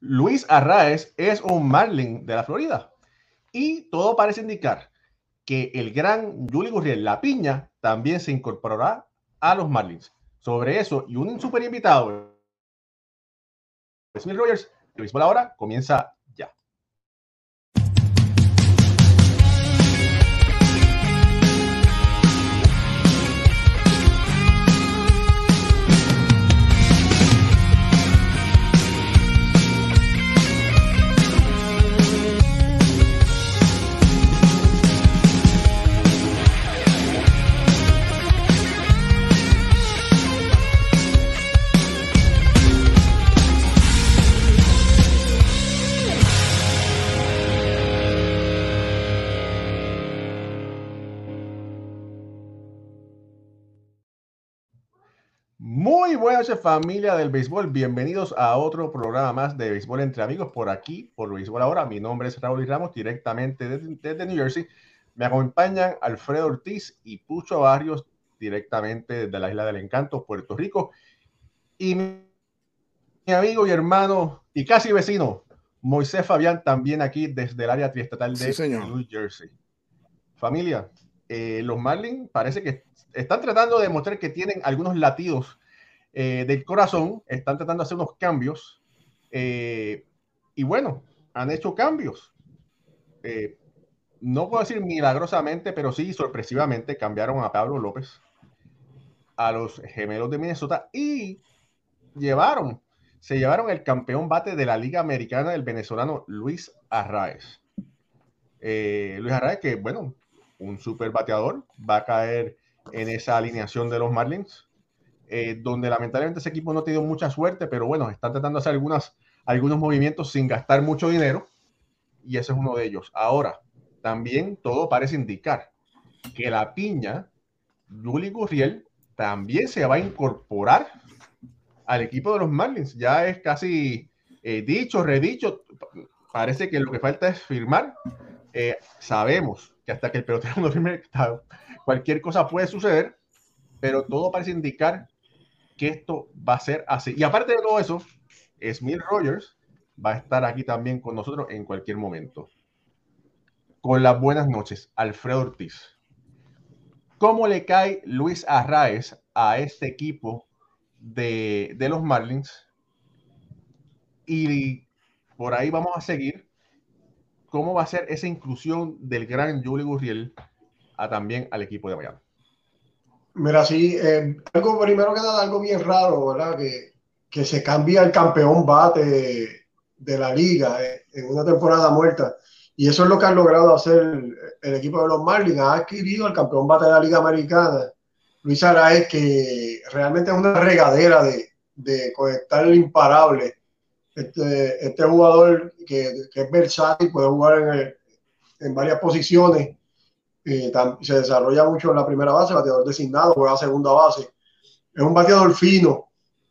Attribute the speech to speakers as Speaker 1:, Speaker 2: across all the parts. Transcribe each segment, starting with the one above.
Speaker 1: Luis Arraez es un Marlin de la Florida. Y todo parece indicar que el gran Juli Gurriel, la piña, también se incorporará a los Marlins. Sobre eso y un super invitado, Smith Rogers, el béisbol ahora comienza Muy buenas noches familia del béisbol, bienvenidos a otro programa más de béisbol entre amigos por aquí, por béisbol ahora. Mi nombre es Raúl y Ramos, directamente desde, New Jersey. Me acompañan Alfredo Ortiz y Pucho Barrios, directamente desde la Isla del Encanto, Puerto Rico. Y mi, amigo y hermano y casi vecino, Moisés Fabián, también aquí desde el área triestatal de New Jersey. Familia, eh, los Marlins parece que están tratando de demostrar que tienen algunos latidos eh, del corazón, están tratando de hacer unos cambios. Eh, y bueno, han hecho cambios. Eh, no puedo decir milagrosamente, pero sí sorpresivamente cambiaron a Pablo López a los gemelos de Minnesota y llevaron, se llevaron el campeón bate de la Liga Americana del venezolano Luis Arraez. Luis Arraez, que bueno, un super bateador, va a caer en esa alineación de los Marlins. Eh, donde lamentablemente ese equipo no ha tenido mucha suerte, pero bueno, están tratando de hacer algunas, algunos movimientos sin gastar mucho dinero y ese es uno de ellos. Ahora, también todo parece indicar que la piña, Juli Gurriel, también se va a incorporar al equipo de los Marlins. Ya es casi eh, dicho, redicho. Parece que lo que falta es firmar. Eh, sabemos que hasta que el pelotero no firme, cualquier cosa puede suceder, pero todo parece indicar que esto va a ser así. Y aparte de todo eso, Smith Rogers va a estar aquí también con nosotros en cualquier momento. Con las buenas noches, Alfredo Ortiz. ¿Cómo le cae Luis Arraez a este equipo de, los Marlins? Y por ahí vamos a seguir. ¿Cómo va a ser esa inclusión del gran Julio Gurriel a también al equipo de Miami?
Speaker 2: Mira, sí, eh, algo primero que nada, algo bien raro, ¿verdad? Que, que se cambia el campeón bate de, la liga eh, en una temporada muerta. Y eso es lo que ha logrado hacer el, equipo de los Marlins. Ha adquirido el campeón bate de la liga americana, Luis Araez, que realmente es una regadera de, de conectar el imparable. Este, este jugador que, que, es versátil, puede jugar en, en varias posiciones se desarrolla mucho en la primera base, bateador designado, juega segunda base. Es un bateador fino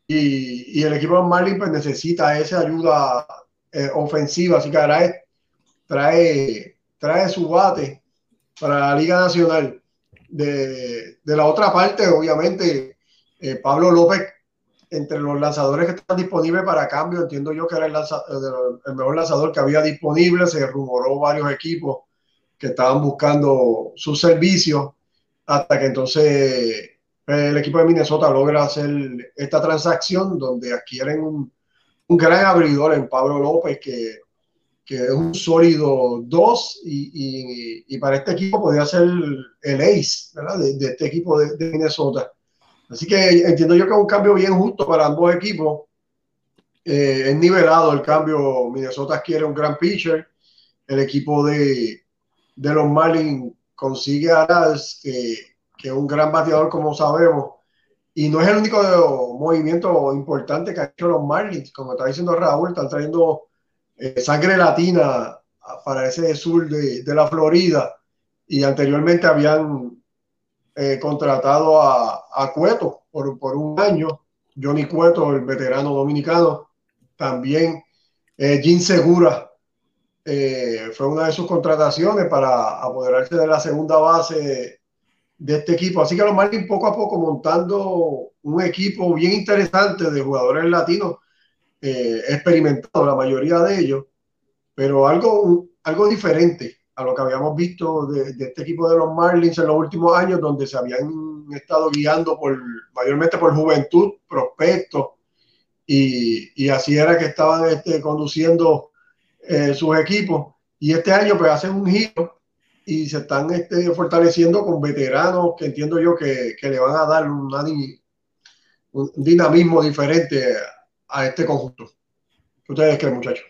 Speaker 2: y, y el equipo de Marlin pues, necesita esa ayuda eh, ofensiva, así que trae, trae, trae su bate para la Liga Nacional. De, de la otra parte, obviamente, eh, Pablo López, entre los lanzadores que están disponibles para cambio, entiendo yo que era el, el mejor lanzador que había disponible, se rumoró varios equipos que estaban buscando su servicio hasta que entonces pues, el equipo de Minnesota logra hacer esta transacción donde adquieren un, un gran abridor en Pablo López que, que es un sólido 2 y, y, para este equipo podría ser el ace ¿verdad? De, este equipo de, Minnesota. Así que entiendo yo que es un cambio bien justo para ambos equipos. Eh, es nivelado el cambio. Minnesota adquiere un gran pitcher. El equipo de, de los Marlins consigue a Aras, que, es un gran bateador, como sabemos, y no es el único movimiento importante que ha hecho los Marlins, como está diciendo Raúl, están trayendo eh, sangre latina para ese sur de, de, la Florida, y anteriormente habían eh, contratado a, a Cueto por, por, un año, Johnny Cueto, el veterano dominicano, también eh, Jim Segura, eh, fue una de sus contrataciones para apoderarse de la segunda base de este equipo. Así que los Marlins poco a poco montando un equipo bien interesante de jugadores latinos eh, experimentado, la mayoría de ellos, pero algo, algo diferente a lo que habíamos visto de, este equipo de los Marlins en los últimos años, donde se habían estado guiando por, mayormente por juventud, prospectos, y, y así era que estaban este, conduciendo eh, sus equipos. Y este año pues hacen un giro y se están este, fortaleciendo con veteranos que entiendo yo que, que le van a dar un dinamismo diferente a este conjunto. ¿Qué ustedes creen, muchachos?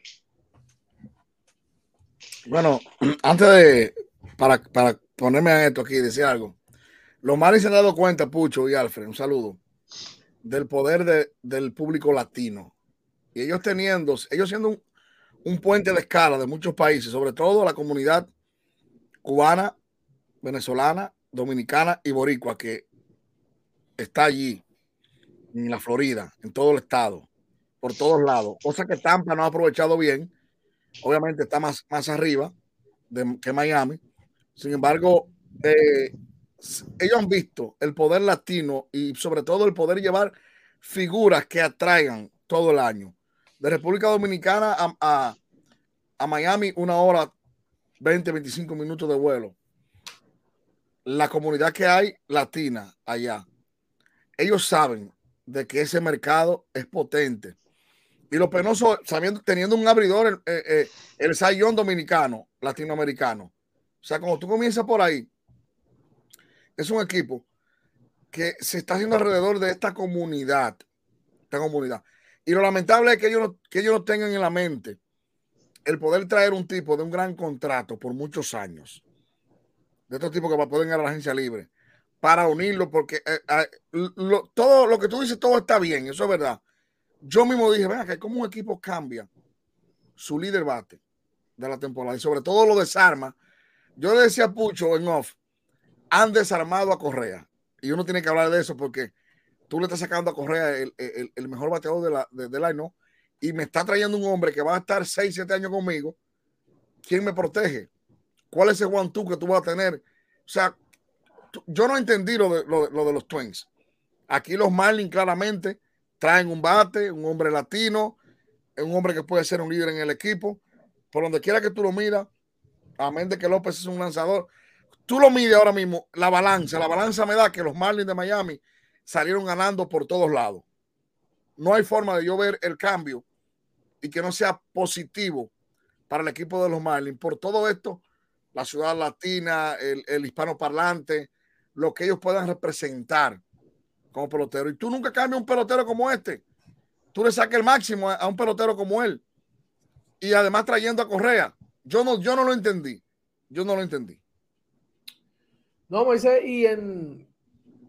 Speaker 3: Bueno, antes de, para, para ponerme a esto aquí decir algo, los Marlins se han dado cuenta, Pucho y Alfred, un saludo, del poder de, del público latino. Y ellos teniendo, ellos siendo un, un puente de escala de muchos países, sobre todo la comunidad cubana, venezolana, dominicana y boricua que está allí en la Florida, en todo el estado, por todos lados, cosa que Tampa no ha aprovechado bien. Obviamente está más, más arriba que Miami. Sin embargo, eh, ellos han visto el poder latino y sobre todo el poder llevar figuras que atraigan todo el año. De República Dominicana a, a, Miami, una hora 20, 25 minutos de vuelo. La comunidad que hay latina allá, ellos saben de que ese mercado es potente. Y lo penoso, sabiendo, teniendo un abridor, el, eh, eh, el sayón dominicano, latinoamericano. O sea, como tú comienzas por ahí, es un equipo que se está haciendo alrededor de esta comunidad. Esta comunidad. Y lo lamentable es que ellos, no, que ellos no tengan en la mente el poder traer un tipo de un gran contrato por muchos años. De estos tipos que pueden ir a la agencia libre para unirlo, porque eh, eh, todo lo que tú dices, todo está bien, eso es verdad. Yo mismo dije, venga, que como un equipo cambia su líder bate de la temporada y sobre todo lo desarma. Yo le decía a Pucho en off, han desarmado a Correa. Y uno tiene que hablar de eso porque tú le estás sacando a Correa el, mejor bateador de la, de, del año y me está trayendo un hombre que va a estar 6, 7 años conmigo. ¿Quién me protege? ¿Cuál es ese one two que tú vas a tener? O sea, yo no entendí lo de, lo, de los Twins. Aquí los Marlins claramente traen un bate, un hombre latino, un hombre que puede ser un líder en el equipo. Por donde quiera que tú lo miras, amén de que López es un lanzador. Tú lo mides ahora mismo, la balanza. La balanza me da que los Marlins de Miami salieron ganando por todos lados. No hay forma de yo ver el cambio y que no sea positivo para el equipo de los Marlins. Por todo esto, la ciudad latina, el, el hispano parlante, lo que ellos puedan representar como pelotero. Y tú nunca cambias un pelotero como este. Tú le sacas el máximo a, un pelotero como él. Y además trayendo a Correa. Yo no, yo no lo entendí. Yo no lo entendí.
Speaker 4: No, Moisés, y en,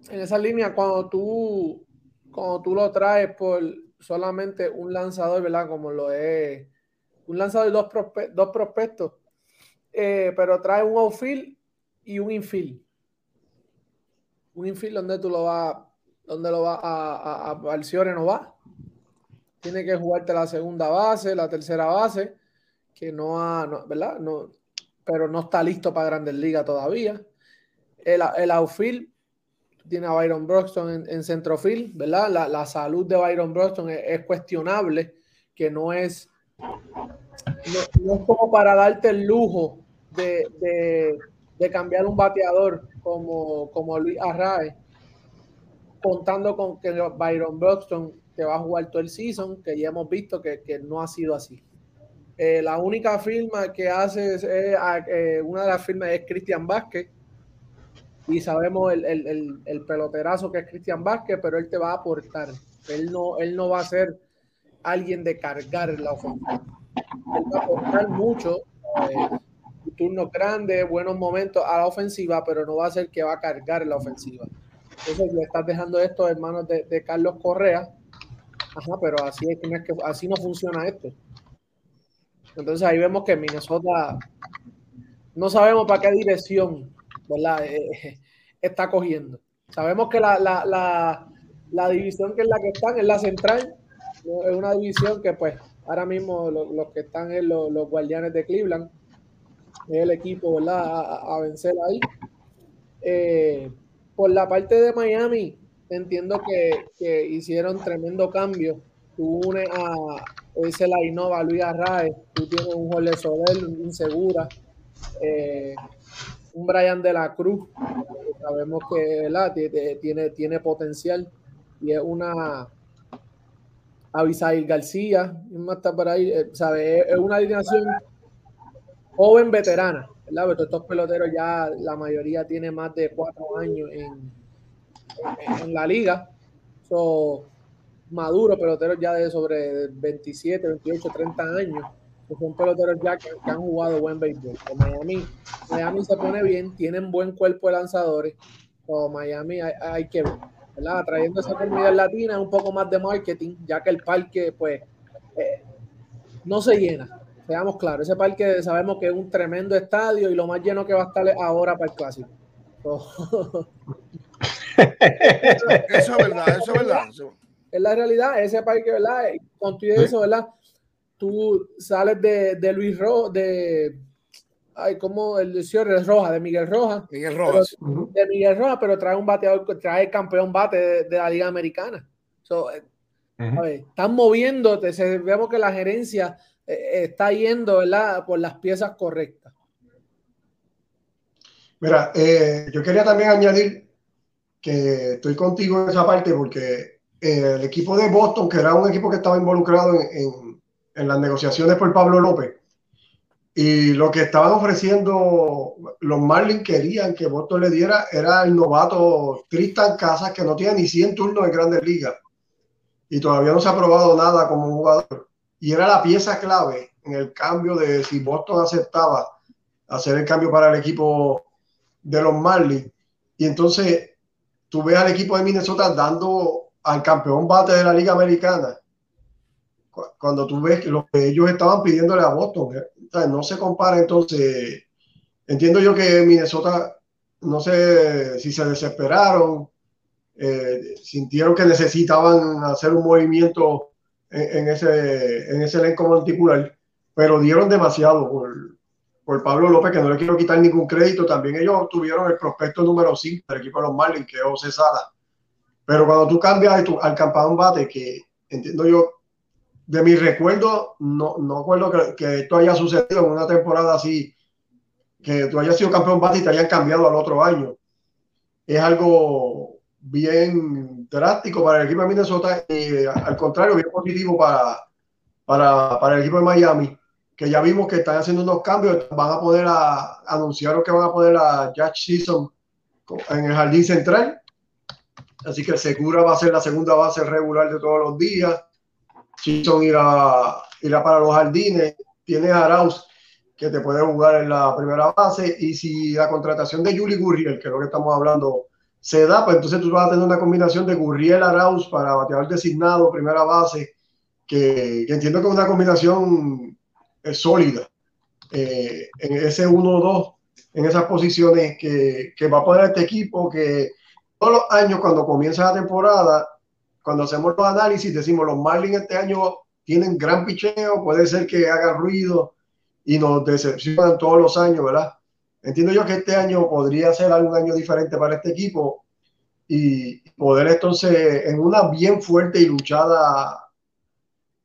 Speaker 4: en esa línea, cuando tú, cuando tú lo traes por solamente un lanzador, ¿verdad? Como lo es un lanzador y dos, dos prospectos, eh, pero trae un outfield y un infield un infield donde tú lo vas, donde lo vas a, a, no va. Tiene que jugarte la segunda base, la tercera base, que no ha, ¿verdad? No, pero no está listo para Grandes Ligas todavía. El, el outfield tiene a Byron Broxton en, en centrofield, ¿verdad? La, la, salud de Byron Broxton es, cuestionable, que no es, no, es como para darte el lujo de, de, cambiar un bateador como, como Luis Arrae, contando con que Byron Broxton te va a jugar todo el season, que ya hemos visto que, que no ha sido así. Eh, la única firma que hace es, eh, una de las firmas es Cristian Vázquez, y sabemos el, el, el, peloterazo que es Cristian Vázquez, pero él te va a aportar. Él no, él no va a ser alguien de cargar la ofensiva. Él va a aportar mucho. Eh, turnos grandes, buenos momentos a la ofensiva, pero no va a ser que va a cargar la ofensiva. Entonces le estás dejando esto en manos de, de Carlos Correa. Ajá, pero así, es que, así no funciona esto. Entonces ahí vemos que Minnesota no sabemos para qué dirección ¿verdad? Eh, está cogiendo. Sabemos que la, la, la, la, división que es la que están es la central. Es una división que pues ahora mismo los, que están en los, guardianes de Cleveland el equipo, ¿verdad? A, vencer ahí. Eh, por la parte de Miami, entiendo que, hicieron tremendo cambio. tú unes a ese la Innova, Luis Arraez, tú tienes un Jorge Soler, un Insegura, eh, un Brian de la Cruz, sabemos que Tiene, tiene potencial y es una Avisail García, más está por ahí, eh, ¿sabe? Es una alineación joven veterana, ¿verdad? Pero estos peloteros ya la mayoría tiene más de cuatro años en, en, la liga. So, maduro, peloteros ya de sobre 27, 28, 30 años. Son peloteros ya que, han jugado buen béisbol. Miami, Miami se pone bien, tienen buen cuerpo de lanzadores. O Miami hay, que ver, ¿verdad? Trayendo esa comunidad latina, un poco más de marketing, ya que el parque, pues, eh, no se llena. Seamos claros, ese parque sabemos que es un tremendo estadio y lo más lleno que va a estar ahora para el clásico.
Speaker 3: eso es verdad, eso es verdad.
Speaker 4: Es la realidad, ese parque, ¿verdad? Con eso, ¿verdad? Tú sales de, de Luis Ro, de ay, como el señor Roja, de Miguel Roja.
Speaker 3: Miguel Rojas.
Speaker 4: de Miguel Roja, pero trae un bateador, trae el campeón bate de, la Liga Americana. Eh, están moviéndote, vemos que la gerencia eh, está yendo ¿verdad? por las piezas correctas.
Speaker 2: Mira, eh, yo quería también añadir que estoy contigo en esa parte porque el equipo de Boston, que era un equipo que estaba involucrado en, en las negociaciones por Pablo López, y lo que estaban ofreciendo los Marlins querían que Boston le diera era el novato Tristan Casas, que no tiene ni 100 turnos en grandes ligas. Y todavía no se ha probado nada como jugador. Y era la pieza clave en el cambio de si Boston aceptaba hacer el cambio para el equipo de los Marlins. Y entonces tú ves al equipo de Minnesota dando al campeón bate de la Liga Americana. Cuando tú ves que lo que ellos estaban pidiéndole a Boston, ¿eh? no se compara entonces. Entiendo yo que Minnesota, no sé si se desesperaron, eh, sintieron que necesitaban hacer un movimiento en, ese, en ese elenco particular, pero dieron demasiado por, por Pablo López, que no le quiero quitar ningún crédito. También ellos tuvieron el prospecto número 5 del equipo de los Marlins, que es José Sala. Pero cuando tú cambias al campeón bate, que entiendo yo de mi recuerdo, no, no recuerdo que, que, esto haya sucedido en una temporada así, que tú hayas sido campeón bate y te hayan cambiado al otro año. Es algo bien drástico para el equipo de Minnesota y al contrario, bien positivo para, para, para el equipo de Miami, que ya vimos que están haciendo unos cambios, van a poder a, anunciaron que van a poder a Judge Season en el jardín central, así que Segura va a ser la segunda base regular de todos los días Chison irá, irá para los jardines. Tienes a Arauz que te puede jugar en la primera base. Y si la contratación de Juli Gurriel, que es lo que estamos hablando, se da, pues entonces tú vas a tener una combinación de Gurriel Arauz para bateador designado, primera base, que, entiendo que es una combinación eh, sólida. Eh, en ese 1-2, en esas posiciones que, que va a poner este equipo que todos los años cuando comienza la temporada cuando hacemos los análisis, decimos los Marlins este año tienen gran picheo, puede ser que haga ruido y nos decepcionan todos los años, ¿verdad? Entiendo yo que este año podría ser algún año diferente para este equipo y poder entonces en una bien fuerte y luchada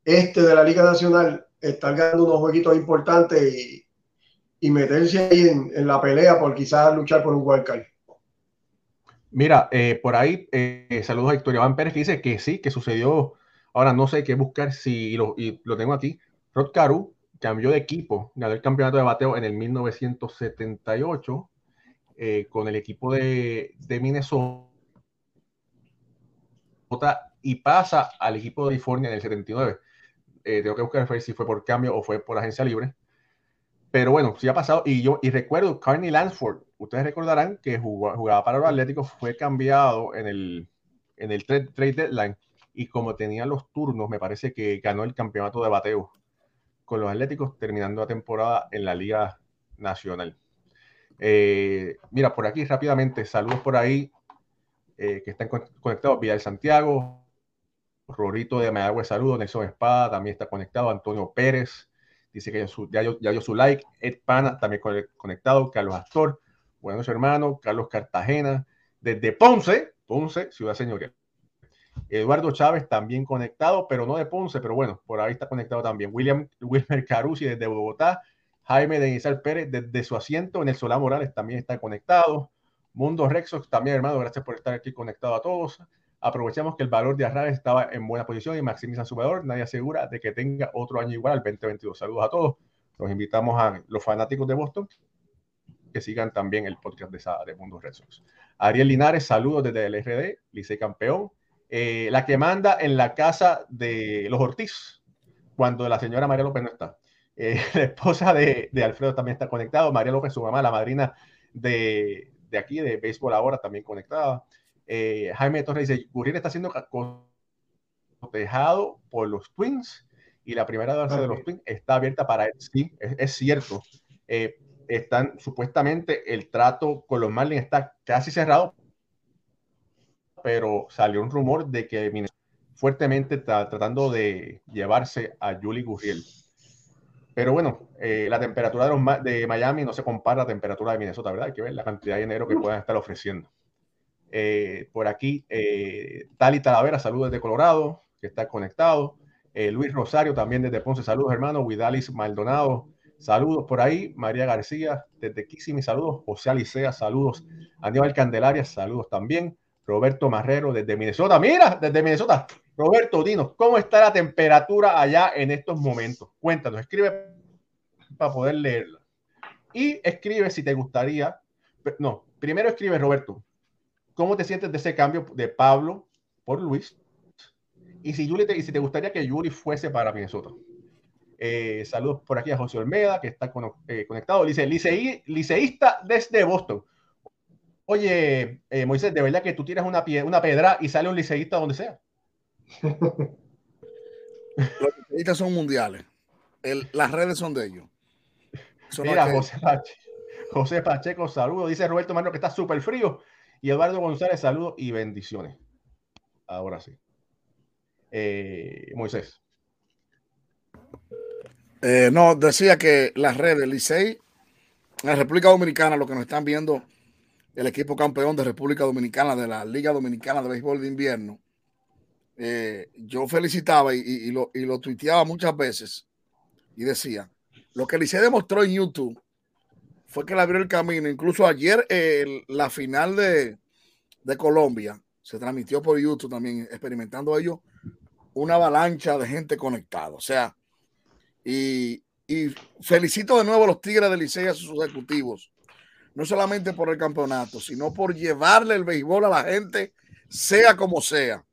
Speaker 2: este de la Liga Nacional estar ganando unos jueguitos importantes y, meterse ahí en, en, la pelea por quizás luchar por un wildcard.
Speaker 1: Mira, eh, por ahí, eh, saludos a Victoria Van Pérez, que dice que sí, que sucedió. Ahora no sé qué buscar si lo, tengo aquí. Rod Caru cambió de equipo, ganó el campeonato de bateo en el 1978 eh, con el equipo de, de Minnesota y pasa al equipo de California en el 79. tengo que buscar si fue por cambio o fue por agencia libre. Pero bueno, sí ha pasado. Y yo y recuerdo Carney Lansford, ustedes recordarán que jugaba, para los Atléticos, fue cambiado en el, en el trade, deadline. Y como tenía los turnos, me parece que ganó el campeonato de bateo con los Atléticos, terminando la temporada en la Liga Nacional. Eh, mira, por aquí rápidamente, saludos por ahí eh, que están conectados. Vidal Santiago, Rorito de Mayagüez, saludos. Nelson Espada también está conectado. Antonio Pérez, dice que ya, dio su like. Ed Pana también conectado. Carlos Astor, buenos hermanos. Carlos Cartagena, desde Ponce, Ponce, Ciudad Señorial. Eduardo Chávez también conectado, pero no de Ponce, pero bueno, por ahí está conectado también. William Wilmer Carusi desde Bogotá. Jaime de Pérez desde su asiento en el Solá Morales también está conectado. Mundo Rexos también, hermano, gracias por estar aquí conectado a todos. Aprovechamos que el valor de Arraes estaba en buena posición y maximizan su valor. Nadie asegura de que tenga otro año igual al 2022. Saludos a todos. Los invitamos a los fanáticos de Boston que sigan también el podcast de, de Mundo Rexos. Ariel Linares, saludos desde el RD, Licey Campeón. Eh, la que manda en la casa de los Ortiz, cuando la señora María López no está. Eh, la esposa de, de, Alfredo también está conectado. María López, su mamá, la madrina de, de aquí, de béisbol ahora, también conectada. Eh, Jaime Torres dice, Gurriel está siendo cotejado por los Twins y la primera base de los Twins está abierta para él. Sí, es, es cierto. Eh, están supuestamente el trato con los Marlins está casi cerrado, pero salió un rumor de que Minnesota fuertemente está tratando de llevarse a Julie Gurriel. Pero bueno, eh, la temperatura de, los, de, Miami no se compara a la temperatura de Minnesota, ¿verdad? Hay que ver la cantidad de dinero que puedan estar ofreciendo. Eh, por aquí, eh, Tali Talavera, saludos desde Colorado, que está conectado. Eh, Luis Rosario, también desde Ponce, saludos hermano. Widalis Maldonado, saludos por ahí. María García, desde Kissimmee, saludos. José Alicea, saludos. Aníbal Candelaria, saludos también. Roberto Marrero, desde Minnesota. Mira, desde Minnesota. Roberto, dinos, ¿cómo está la temperatura allá en estos momentos? Cuéntanos, escribe para poder leerla. Y escribe si te gustaría. No, primero escribe, Roberto, ¿cómo te sientes de ese cambio de Pablo por Luis? Y si, Yuli te, y si te gustaría que Yuri fuese para Minnesota. Eh, saludos por aquí a José Olmeda, que está con, eh, conectado. Dice, liceí, liceísta desde Boston. Oye, eh, Moisés, de verdad que tú tiras una, pie, una pedra y sale un liceísta donde sea.
Speaker 3: Los liceístas son mundiales. El, las redes son de ellos.
Speaker 1: Son Mira, José, Pacheco, José Pacheco, saludos. Dice Roberto Mano que está súper frío. Y Eduardo González, saludos y bendiciones. Ahora sí. Moisés.
Speaker 3: Eh, no, decía que las redes, Licey, la República Dominicana, lo que nos están viendo, el equipo campeón de República Dominicana, de la Liga Dominicana de Béisbol de Invierno, eh, yo felicitaba y, lo, y, lo, tuiteaba muchas veces y decía, lo que Licey demostró en YouTube fue que le abrió el camino. Incluso ayer la final de, de, Colombia se transmitió por YouTube también, experimentando ellos una avalancha de gente conectada. O sea, y, felicito de nuevo a los Tigres de Licey a sus ejecutivos, no solamente por el campeonato, sino por llevarle el béisbol a la gente, sea como sea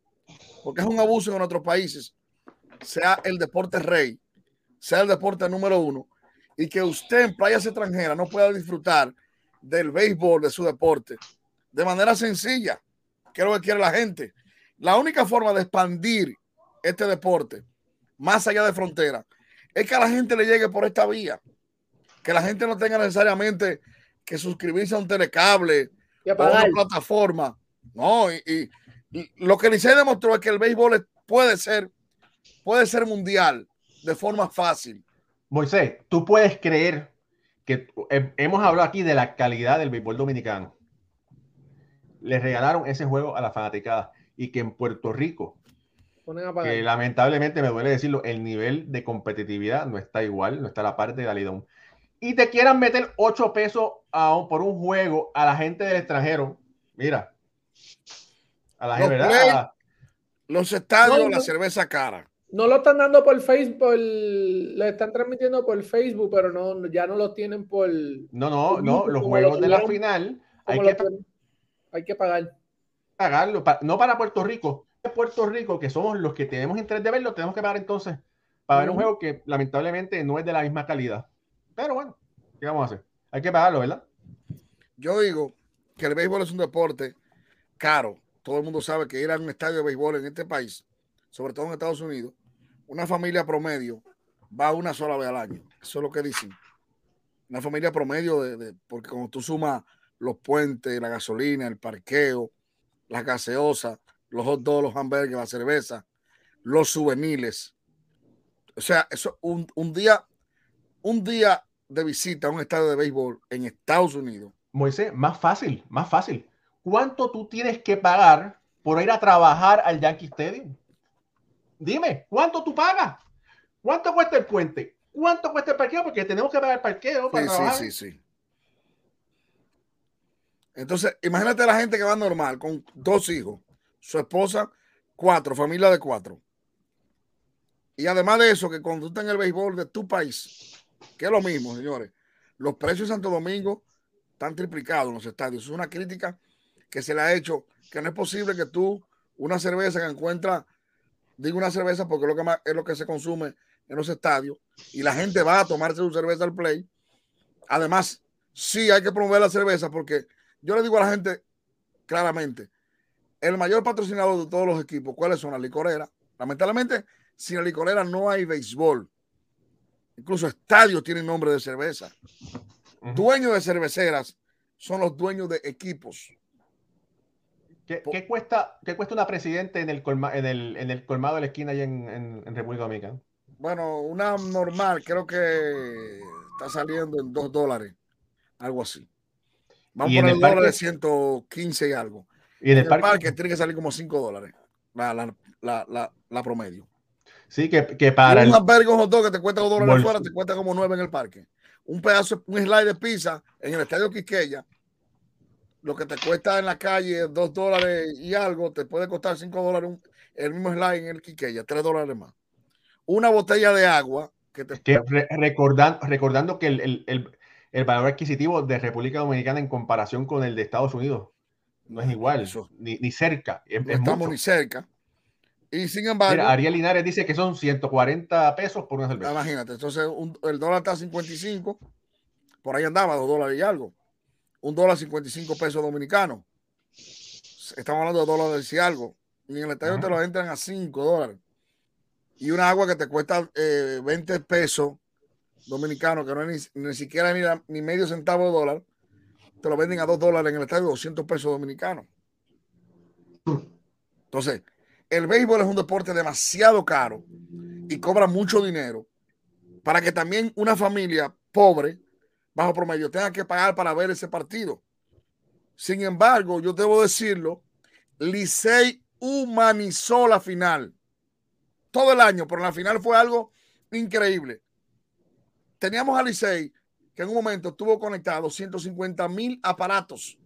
Speaker 3: porque es un abuso en otros países, sea el deporte rey, sea el deporte número uno, y que usted en playas extranjeras no pueda disfrutar del béisbol, de su deporte, de manera sencilla, que es lo que quiere la gente. La única forma de expandir este deporte más allá de frontera es que a la gente le llegue por esta vía, que la gente no tenga necesariamente que suscribirse a un telecable o a una plataforma. No, y, y lo que Licey demostró es que el béisbol puede ser, puede ser mundial de forma fácil.
Speaker 1: Moisés, tú puedes creer que hemos hablado aquí de la calidad del béisbol dominicano. Le regalaron ese juego a la fanaticada y que en Puerto Rico, que lamentablemente me duele decirlo, el nivel de competitividad no está igual, no está la parte de la Lidón. Y te quieran meter 8 pesos a, por un juego a la gente del extranjero. Mira,
Speaker 3: a la los, play, los estadios, no, la cerveza cara.
Speaker 4: No lo están dando por Facebook, por, lo están transmitiendo por Facebook, pero no, ya no lo tienen por.
Speaker 1: No, no, por no, los juegos de la final hay que,
Speaker 4: hay que pagar.
Speaker 1: Pagarlo, no para Puerto Rico. Puerto Rico, que somos los que tenemos interés de verlo, tenemos que pagar entonces para ver un juego que lamentablemente no es de la misma calidad. Pero bueno, ¿qué vamos a hacer? Hay que pagarlo, ¿verdad?
Speaker 3: Yo digo que el béisbol es un deporte caro todo el mundo sabe que ir a un estadio de béisbol en este país, sobre todo en Estados Unidos, una familia promedio va una sola vez al año. Eso es lo que dicen. Una familia promedio, de, de porque como tú sumas los puentes, la gasolina, el parqueo, las gaseosas, los hot dogs, los hamburgues, la cerveza, los souvenirs. O sea, eso un, un día, un día de visita a un estadio de béisbol en Estados Unidos.
Speaker 1: Moisés, más fácil, más fácil. ¿cuánto tú tienes que pagar por ir a trabajar al Yankee Stadium. Dime, ¿cuánto tú pagas? ¿Cuánto cuesta el puente? ¿Cuánto cuesta el parqueo? Porque tenemos que pagar el parqueo para sí, trabajar. Sí, sí, sí.
Speaker 3: Entonces, imagínate la gente que va normal, con dos hijos, su esposa, cuatro, familia de cuatro. Y además de eso, que cuando en el béisbol de tu país, que es lo mismo, señores, los precios de Santo Domingo están triplicados en los estadios. Es una crítica que se le ha hecho, que no es posible que tú, una cerveza que encuentra, digo una cerveza porque es lo que, más, es lo que se consume en los estadios, y la gente va a tomarse su cerveza al play. Además, sí hay que promover la cerveza porque yo le digo a la gente claramente, el mayor patrocinador de todos los equipos, ¿cuáles son? Las licoreras. Lamentablemente, sin la licorera no hay béisbol. Incluso estadios tienen nombre de cerveza. Dueños de cerveceras son los dueños de equipos.
Speaker 1: ¿Qué, cuesta, qué cuesta una presidente en el, en, el, colmado de la esquina allá en, en, República Dominicana?
Speaker 3: Bueno, una normal creo que está saliendo en dos dólares, algo así. Vamos a poner el dólar de 115 y algo. Y en, el, parque? tiene que salir como 5 dólares la, la, la, promedio.
Speaker 1: Sí, que, que para.
Speaker 3: Un hot dog que te cuesta 2 dólares afuera, te cuesta como 9 en el parque. Un pedazo, un slide de pizza en el estadio Quisqueya, lo que te cuesta en la calle 2 dólares y algo, te puede costar 5 dólares el mismo slide en el Quisqueya, 3 dólares más. Una botella de agua que te.
Speaker 1: Que recordando, recordando que el, el, el valor adquisitivo de República Dominicana en comparación con el de Estados Unidos no es igual, ni, ni, cerca.
Speaker 3: no estamos ni cerca. Y sin embargo. Mira,
Speaker 1: Ariel Linares dice que son 140 pesos por una cerveza.
Speaker 3: Imagínate, entonces el dólar está a 55, por ahí andaba, 2 dólares y algo. Un dólar 55 pesos dominicanos. Estamos hablando de dólares y algo. Y en el estadio te lo entran a 5 dólares. Y una agua que te cuesta 20 eh, pesos dominicanos, que no es ni, ni siquiera ni, ni medio centavo de dólar te lo venden a dos dólares en el estadio, 200 pesos dominicanos. Entonces, el béisbol es un deporte demasiado caro y cobra mucho dinero para que también una familia pobre, bajo promedio, tenga que pagar para ver ese partido. Sin embargo, yo debo decirlo, Licey humanizó la final. Todo el año, pero la final fue algo increíble. Teníamos a Licey que en un momento tuvo conectado 150 mil aparatos.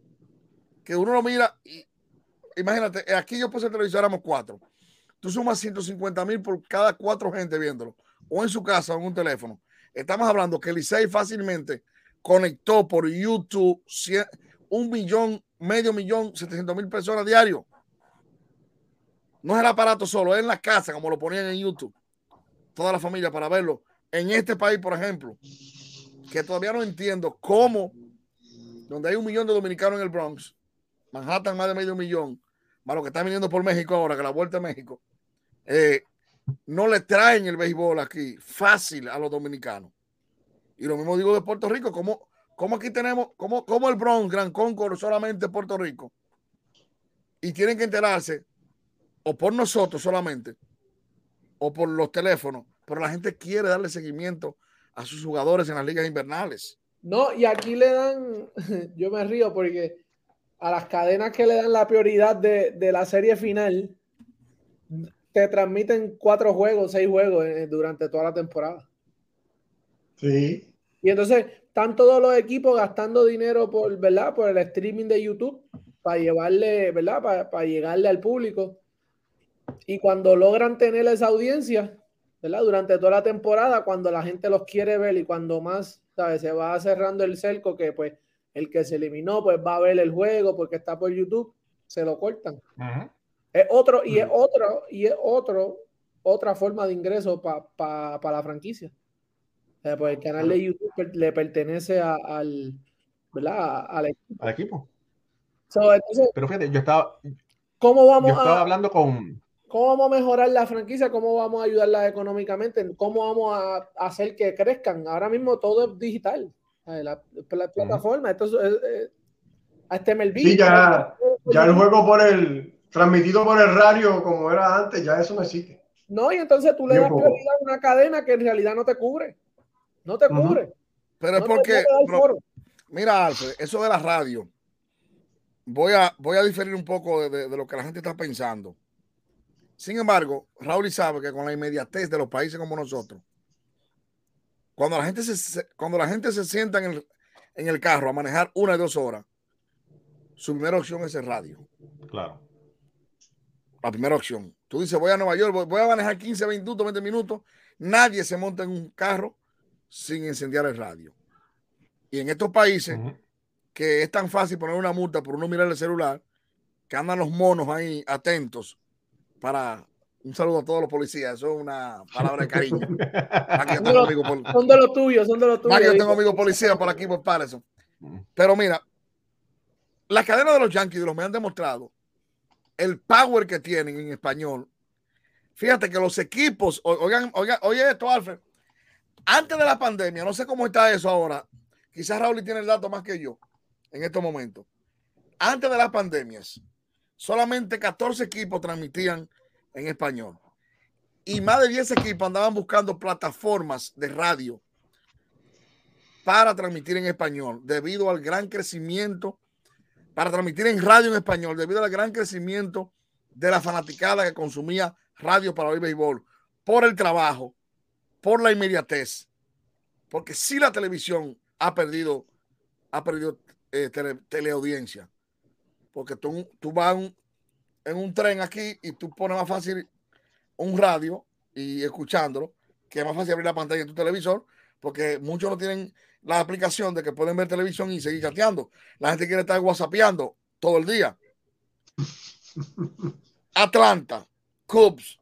Speaker 3: Que uno lo mira y imagínate, aquí yo puse el televisor, éramos cuatro. Tú sumas 150 mil por cada cuatro gente viéndolo, o en su casa o en un teléfono. Estamos hablando que Licey fácilmente conectó por YouTube un millón, medio millón, 700 mil personas diario. No es el aparato solo, es en la casa, como lo ponían en YouTube. Toda la familia para verlo. En este país, por ejemplo, que todavía no entiendo cómo, donde hay un millón de dominicanos en el Bronx, Manhattan más de medio millón, más lo que está viniendo por México ahora, que la vuelta a México, eh, no le traen el béisbol aquí fácil a los dominicanos. Y lo mismo digo de Puerto Rico, como, como aquí tenemos, como, como el Bronx, Gran Concord, solamente Puerto Rico, y tienen que enterarse, o por nosotros solamente, o por los teléfonos, pero la gente quiere darle seguimiento a sus jugadores en las ligas invernales.
Speaker 4: No, y aquí le dan, yo me río porque a las cadenas que le dan la prioridad de, la serie final, te transmiten cuatro juegos, seis juegos eh, durante toda la temporada.
Speaker 2: Sí.
Speaker 4: Y entonces están todos los equipos gastando dinero por, ¿verdad? por el streaming de YouTube para llevarle, ¿verdad? Para, para llegarle al público. Y cuando logran tener esa audiencia, durante toda la temporada, cuando la gente los quiere ver y cuando más, ¿sabes? Se va cerrando el cerco que pues el que se eliminó pues va a ver el juego porque está por YouTube, se lo cortan. Es otro, y es otro, y es otro, otra forma de ingreso para la franquicia. pues el canal de YouTube le pertenece al, ¿verdad? Al
Speaker 1: equipo.
Speaker 4: entonces,
Speaker 1: Pero fíjate, yo estaba,
Speaker 4: ¿cómo vamos
Speaker 1: yo estaba hablando con,
Speaker 4: ¿Cómo vamos a mejorar la franquicia? ¿Cómo vamos a ayudarla económicamente? ¿Cómo vamos a hacer que crezcan? Ahora mismo todo es digital. La, plataforma, esto es, hasta MLB.
Speaker 2: Sí, ya, ya el juego por el transmitido por el radio como era antes, ya eso no existe.
Speaker 4: No, y entonces tú le das prioridad a una cadena que en realidad no te cubre. No te cubre.
Speaker 3: Pero es porque, mira, Alfred, eso de la radio, voy a, voy a diferir un poco de, de, lo que la gente está pensando. Sin embargo, Raúl sabe que con la inmediatez de los países como nosotros, cuando la gente se, cuando la gente se sienta en el, en el carro a manejar una y dos horas, su primera opción es el radio.
Speaker 1: Claro.
Speaker 3: La primera opción. Tú dices, voy a Nueva York, voy, voy a manejar 15, 20 minutos, 20 minutos. Nadie se monta en un carro sin encender el radio. Y en estos países, uh -huh. que es tan fácil poner una multa por uno mirar el celular, que andan los monos ahí atentos para un saludo a todos los policías. Eso es una palabra de cariño.
Speaker 4: Aquí tengo amigos por... Son de los tuyos, son de los tuyos.
Speaker 3: Aquí yo tengo amigos policías por aquí por Patterson. Pero mira, la cadena de los Yankees de los me han demostrado el power que tienen en español. Fíjate que los equipos, oigan, oigan, oye esto, Alfred, antes de la pandemia, no sé cómo está eso ahora, quizás Raúl tiene el dato más que yo en estos momentos. Antes de las pandemias, solamente 14 equipos transmitían en español. Y más de 10 equipos andaban buscando plataformas de radio para transmitir en español debido al gran crecimiento para transmitir en radio en español debido al gran crecimiento de la fanaticada que consumía radio para oír béisbol por el trabajo, por la inmediatez, porque si la televisión ha perdido, ha perdido eh, tele, teleaudiencia, porque tú, tú vas un, en un tren aquí y tú pones más fácil un radio y escuchándolo, que es más fácil abrir la pantalla de tu televisor, porque muchos no tienen la aplicación de que pueden ver televisión y seguir chateando. La gente quiere estar whatsappeando todo el día. Atlanta, Cubs.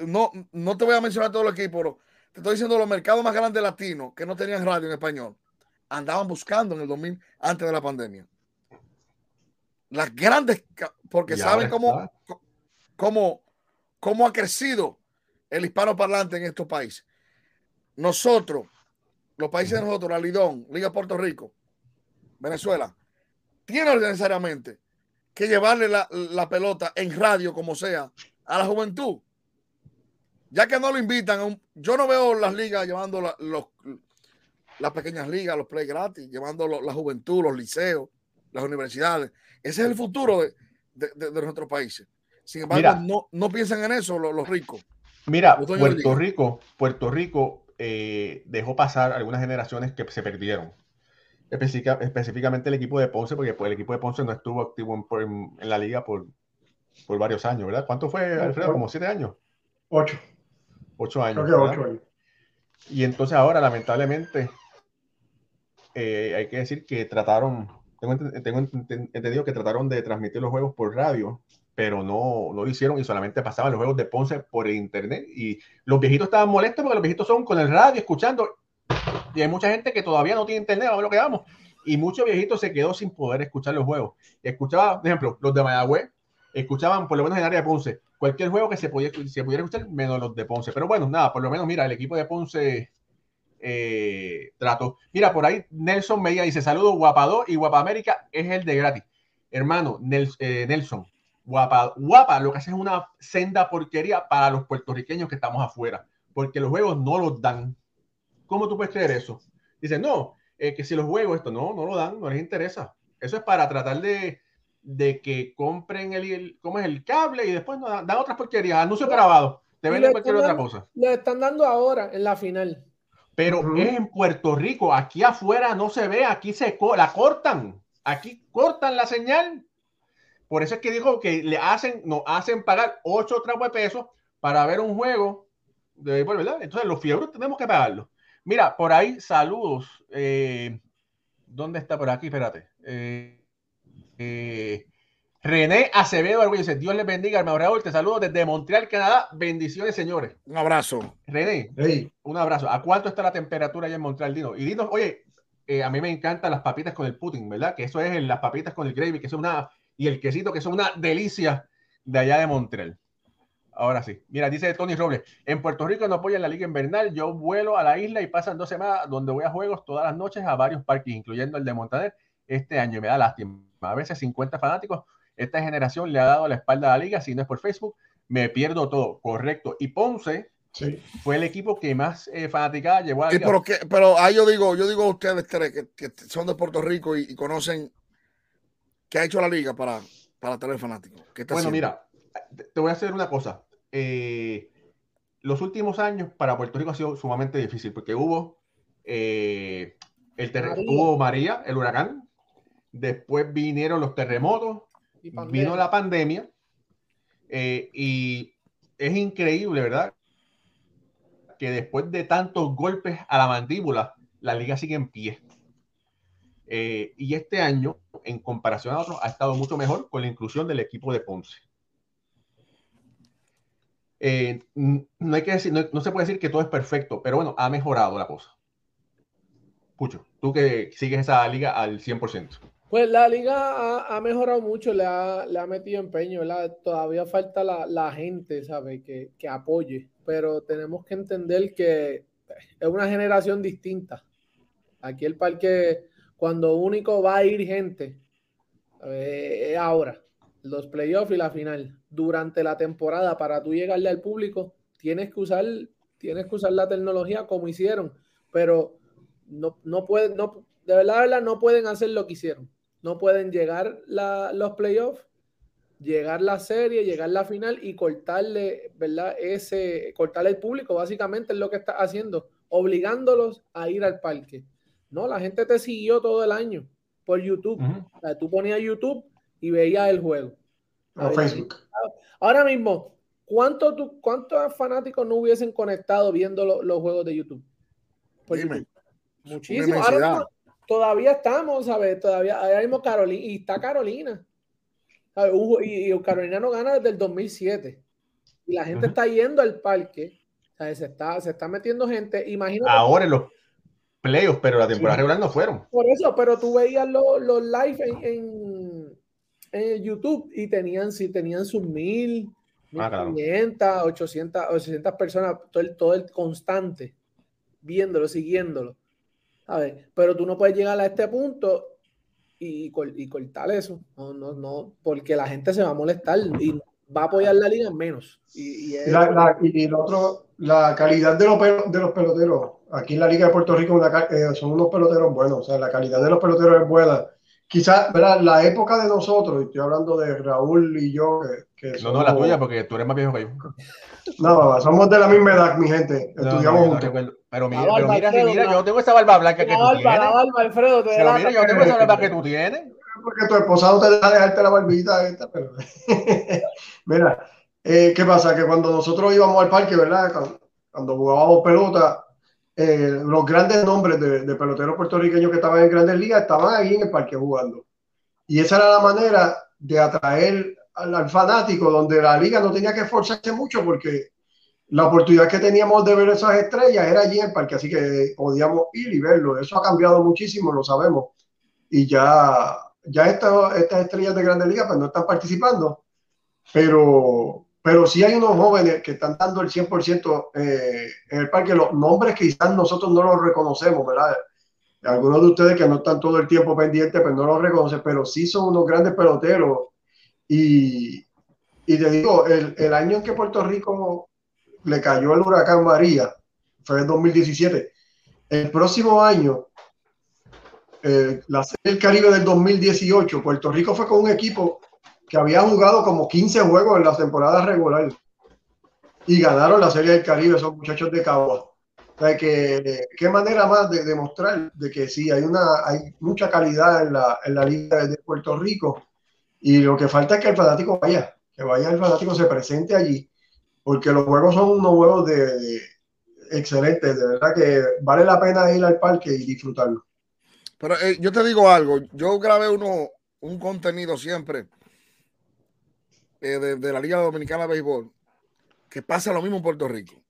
Speaker 3: No, no te voy a mencionar todo el equipo, pero te estoy diciendo los mercados más grandes latinos que no tenían radio en español. Andaban buscando en el 2000 antes de la pandemia. Las grandes, porque y saben cómo, cómo, cómo ha crecido el hispano parlante en estos países. Nosotros, los países de nosotros, la Lidón, Liga Puerto Rico, Venezuela, tienen necesariamente que llevarle la, la, pelota en radio, como sea, a la juventud. Ya que no lo invitan, a un, yo no veo las ligas llevando la, los, las pequeñas ligas, los play gratis, llevando lo, la juventud, los liceos, las universidades. Ese es el futuro de, de, de, de nuestros países. Sin embargo, no, no, piensan en eso los, los ricos.
Speaker 1: Mira, Puerto Rico, Puerto Rico eh, dejó pasar algunas generaciones que se perdieron. Específica, específicamente el equipo de Ponce, porque pues, el equipo de Ponce no estuvo activo en, en, en, la liga por, por varios años, ¿verdad? ¿Cuánto fue, Alfredo? ¿Como siete años?
Speaker 2: Ocho.
Speaker 1: Ocho años.
Speaker 2: Creo que ocho años.
Speaker 1: Y entonces ahora, lamentablemente, eh, hay que decir que trataron, tengo, tengo, entendido que trataron de transmitir los juegos por radio, pero no, no lo hicieron y solamente pasaban los juegos de Ponce por el internet. Y los viejitos estaban molestos porque los viejitos son con el radio escuchando. Y hay mucha gente que todavía no tiene internet, vamos a lo que vamos. Y muchos viejitos se quedó sin poder escuchar los juegos. Escuchaba, por ejemplo, los de Mayagüez, escuchaban por lo menos en área de Ponce, cualquier juego que se, podía, se pudiera escuchar, menos los de Ponce. Pero bueno, nada, por lo menos, mira, el equipo de Ponce eh, trato. Mira, por ahí Nelson Media dice: Saludos, Guapador y Guapa América es el de gratis. Hermano, Nel, eh, Nelson, Guapa, Guapa lo que hace es una senda porquería para los puertorriqueños que estamos afuera, porque los juegos no los dan. ¿Cómo tú puedes creer eso? Dice, no, eh, que si los juegos, esto no, no lo dan, no les interesa. Eso es para tratar de, de que compren el, el, ¿cómo es? el cable y después no, dan, dan otras porquerías, anuncios grabados, te venden cualquier otra cosa.
Speaker 4: Lo están dando ahora en la final.
Speaker 1: Pero uh -huh. es en Puerto Rico, aquí afuera no se ve, aquí se co la cortan, aquí cortan la señal. Por eso es que dijo que le hacen, nos hacen pagar 8 trapos de pesos para ver un juego de béisbol, ¿verdad? Entonces los fiebros tenemos que pagarlo. Mira, por ahí, saludos. Eh, ¿Dónde está por aquí? Espérate. Eh, eh, René Acevedo Arguello dice, Dios les bendiga, hermano Raúl, te saludo desde Montreal, Canadá. Bendiciones, señores.
Speaker 3: Un abrazo.
Speaker 1: René, hey. un abrazo. ¿A cuánto está la temperatura allá en Montreal, Dino? Y dinos, oye, eh, a mí me encantan las papitas con el pudding, ¿verdad? Que eso es las papitas con el gravy, que es una, y el quesito, que son una delicia de allá de Montreal. Ahora sí. Mira, dice Tony Robles, en Puerto Rico no apoyan la liga invernal, yo vuelo a la isla y pasan dos semanas donde voy a juegos todas las noches a varios parques, incluyendo el de Montaner, este año, y me da lástima. A veces 50 fanáticos, esta generación le ha dado la espalda a la liga, si no es por Facebook, me pierdo todo, correcto. Y Ponce sí. fue el equipo que más eh, fanaticada llevó a la
Speaker 3: liga. Pero, que, pero ahí yo digo, yo digo a ustedes tres que, que son de Puerto Rico y, y conocen ¿Qué ha hecho la liga para, para tener fanáticos?
Speaker 1: Bueno, mira, te voy a hacer una cosa. Eh, los últimos años para Puerto Rico ha sido sumamente difícil porque hubo, eh, el hubo María, el huracán, después vinieron los terremotos, vino la pandemia eh, y es increíble, ¿verdad? Que después de tantos golpes a la mandíbula, la liga sigue en pie. Eh, y este año, en comparación a otros, ha estado mucho mejor con la inclusión del equipo de Ponce. Eh, no, hay que decir, no, se puede decir que todo es perfecto, pero bueno, ha mejorado la cosa. Pucho, tú que sigues esa liga al 100%.
Speaker 4: Pues la liga ha, mejorado mucho, le ha, metido empeño, todavía falta la, gente, ¿sabe? Que, apoye, pero tenemos que entender que es una generación distinta. Aquí el parque, cuando único va a ir gente, es ahora, los playoffs y la final. Durante la temporada, para tú llegarle al público, tienes que usar, tienes que usar la tecnología como hicieron, pero no, no pueden, no, de verdad, no pueden hacer lo que hicieron no pueden llegar los playoffs, llegar la serie, llegar la final y cortarle, ¿verdad? Ese, cortarle el público, básicamente es lo que está haciendo, obligándolos a ir al parque. No, la gente te siguió todo el año por YouTube. tú ponías YouTube y veías el juego.
Speaker 2: O Facebook.
Speaker 4: Ahora mismo, ¿cuántos ¿cuántos fanáticos no hubiesen conectado viendo los juegos de YouTube? Muchísimo todavía estamos, ¿sabes? Todavía, ahora mismo Carolina, y está Carolina. Y, Carolina no gana desde el 2007. Y la gente está yendo al parque, Se está, se está metiendo gente. Imagínate.
Speaker 1: Ahora en los playoffs, pero la temporada regular no fueron.
Speaker 4: Por eso, pero tú veías los, los live en, en, YouTube y tenían, si tenían sus mil, ah, 1500, 800, 800 personas, todo el, todo el constante, viéndolo, siguiéndolo. A ver, pero tú no puedes llegar a este punto y, y cortar eso. No, no, no, porque la gente se va a molestar y va a apoyar la liga menos. Y,
Speaker 2: y, la, otro, la calidad de los, de los peloteros. Aquí en la Liga de Puerto Rico eh, son unos peloteros buenos, o sea, la calidad de los peloteros es buena. Quizás, ¿verdad? La época de nosotros, estoy hablando de Raúl y yo, que,
Speaker 1: no, no, la tuya, porque tú eres más viejo que yo.
Speaker 2: No, somos de la misma edad, mi gente. Estudiamos juntos.
Speaker 1: Pero mira, pero mira, mira, yo tengo esa barba blanca que tú tienes. La barba, Alfredo, te pero mira, yo tengo esa barba que tú tienes.
Speaker 2: Porque tu esposado te deja dejarte la barbita esta, pero... mira, eh, ¿qué pasa? Que cuando nosotros íbamos al parque, ¿verdad? Cuando, jugábamos pelota, eh, los grandes nombres de, de, peloteros puertorriqueños que estaban en grandes ligas estaban ahí en el parque jugando. Y esa era la manera de atraer al, al fanático, donde la liga no tenía que esforzarse mucho porque la oportunidad que teníamos de ver esas estrellas era allí en el parque, así que podíamos ir y verlo. Eso ha cambiado muchísimo, lo sabemos. Y ya, ya estas estrellas de Grandes Ligas pues, no están participando, pero, pero sí hay unos jóvenes que están dando el 100% eh, en el parque. Los nombres quizás nosotros no los reconocemos, ¿verdad? Algunos de ustedes que no están todo el tiempo pendientes, pues no los reconocen, pero sí son unos grandes peloteros. Y, y te digo, el, el año en que Puerto Rico le cayó el huracán María, fue en 2017. El próximo año, eh, la Serie del Caribe del 2018, Puerto Rico fue con un equipo que había jugado como 15 juegos en la temporada regular y ganaron la Serie del Caribe esos muchachos de Cagua. O sea, que, qué manera más de demostrar de que sí, hay, una, hay mucha calidad en la, en la liga de Puerto Rico y lo que falta es que el fanático vaya, que vaya el fanático, se presente allí porque los juegos son unos juegos de, excelentes, de verdad que vale la pena ir al parque y disfrutarlo.
Speaker 3: Pero eh, yo te digo algo, yo grabé uno, un contenido siempre eh, de, la Liga Dominicana de Béisbol, que pasa lo mismo en Puerto Rico.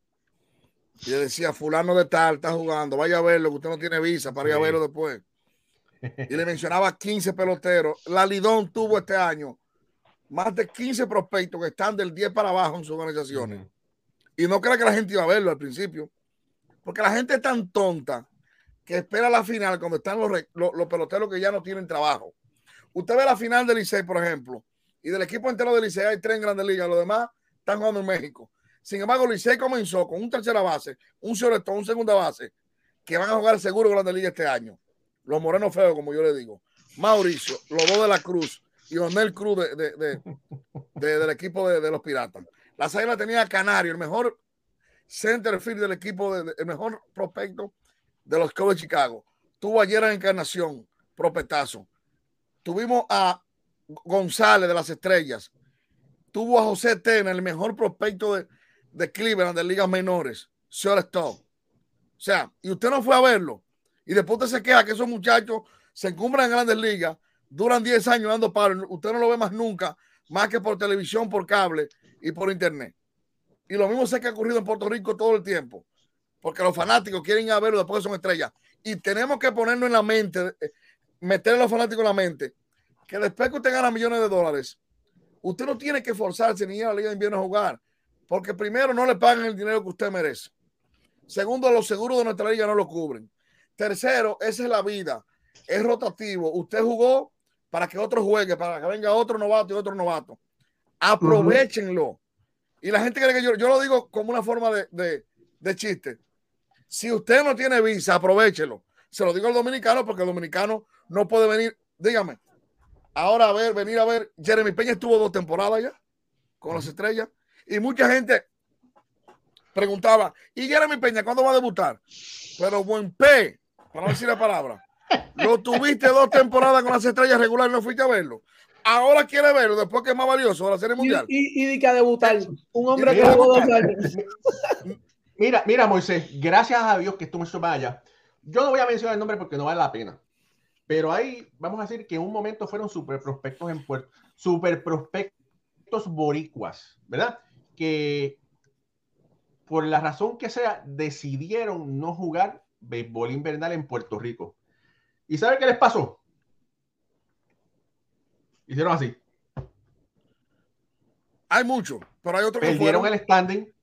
Speaker 3: Y yo decía, fulano de tal está jugando, vaya a verlo, que usted no tiene visa para ir a verlo después. Y le mencionaba 15 peloteros. La Lidón tuvo este año más de 15 prospectos que están del 10 para abajo en sus organizaciones. Y no creo que la gente iba a verlo al principio. Porque la gente es tan tonta que espera la final cuando están los, los, peloteros que ya no tienen trabajo. Usted ve la final del Licey, por ejemplo, y del equipo entero del Licey hay tres en Grandes Ligas, los demás están jugando en México. Sin embargo, Licey comenzó con un tercera base, un shortstop, un segunda base, que van a jugar seguro en Grandes Ligas este año. Los morenos feos, como yo le digo. Mauricio, los dos de la Cruz, y Onel Cruz de, de, de, del equipo de, los Piratas. Las Águilas tenía a Canario, el mejor center field del equipo, el mejor prospecto de los Cubs de Chicago. Tuvo ayer en Encarnación, prospectazo. Tuvimos a González de las Estrellas. Tuvo a José Tena, el mejor prospecto de, de Cleveland, de ligas menores. Shortstop. O sea, y usted no fue a verlo. Y después usted se queja que esos muchachos se encumbran en grandes ligas, duran 10 años dando paro. Usted no lo ve más nunca, más que por televisión, por cable y por internet. Y lo mismo sé que ha ocurrido en Puerto Rico todo el tiempo. Porque los fanáticos quieren verlo después son estrellas. Y tenemos que ponerlo en la mente, eh, meter a los fanáticos en la mente, que después que usted gana millones de dólares, usted no tiene que forzarse ni ir a la Liga de Invierno a jugar. Porque primero no le pagan el dinero que usted merece. Segundo, los seguros de nuestra liga no lo cubren. Tercero, esa es la vida. Es rotativo. Usted jugó para que otro juegue, para que venga otro novato y otro novato. Aprovechenlo. Y la gente cree que yo, yo lo digo como una forma de, de, chiste. Si usted no tiene visa, aprovechelo. Se lo digo al dominicano porque el dominicano no puede venir. Dígame, ahora a ver, venir a ver. Jeremy Peña estuvo dos temporadas ya con las estrellas. Y mucha gente preguntaba, ¿y Jeremy Peña cuándo va a debutar? Pero buen P, para no decir la palabra, lo tuviste dos temporadas con las estrellas regulares y no fuiste a verlo. Ahora quiere verlo después que es más valioso de la Serie Mundial.
Speaker 4: Y, y, de que a debutar. Un hombre que jugó dos años.
Speaker 1: Mira, mira, Moisés, gracias a Dios que esto me vaya. Yo no voy a mencionar el nombre porque no vale la pena. Pero ahí vamos a decir que en un momento fueron super prospectos en Puerto, super prospectos boricuas, ¿verdad? Que por la razón que sea, decidieron no jugar béisbol invernal en Puerto Rico. ¿Y sabe qué les pasó? Hicieron así.
Speaker 3: Hay mucho, pero hay otros
Speaker 1: que Perdieron el standing,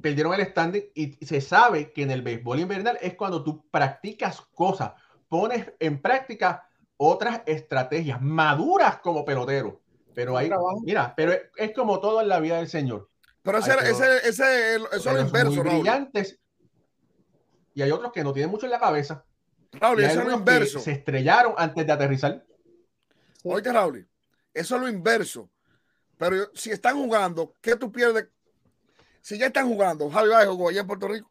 Speaker 1: perdieron el standing y se sabe que en el béisbol invernal es cuando tú practicas cosas, pones en práctica otras estrategias maduras como pelotero. Pero ahí, mira, pero es como todo en la vida del Señor.
Speaker 3: Pero ese, ese, ese, eso es lo inverso,
Speaker 1: brillantes. Y hay otros que no tienen mucho en la cabeza.
Speaker 3: Raúl, eso es lo inverso.
Speaker 1: Se estrellaron antes de aterrizar.
Speaker 3: Oye, Raúl, eso es lo inverso. Pero si están jugando, ¿qué tú pierdes? Si ya están jugando, Javi va jugó allá en Puerto Rico.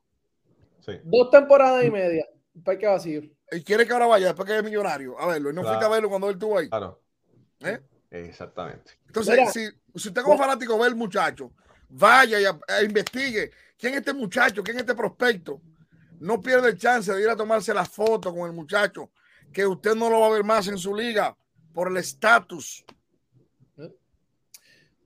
Speaker 4: Sí. Dos temporadas y media. ¿Para qué vacío?
Speaker 3: Y quiere que ahora vaya después que es millonario. A verlo. Y no fuiste a verlo cuando él estuvo ahí.
Speaker 1: Claro. ¿Eh? Exactamente.
Speaker 3: Entonces, si, si, usted como fanático ve el muchacho vaya y investigue quién es este muchacho, quién es este prospecto. No pierde el chance de ir a tomarse la foto con el muchacho, que usted no lo va a ver más en su liga por el estatus.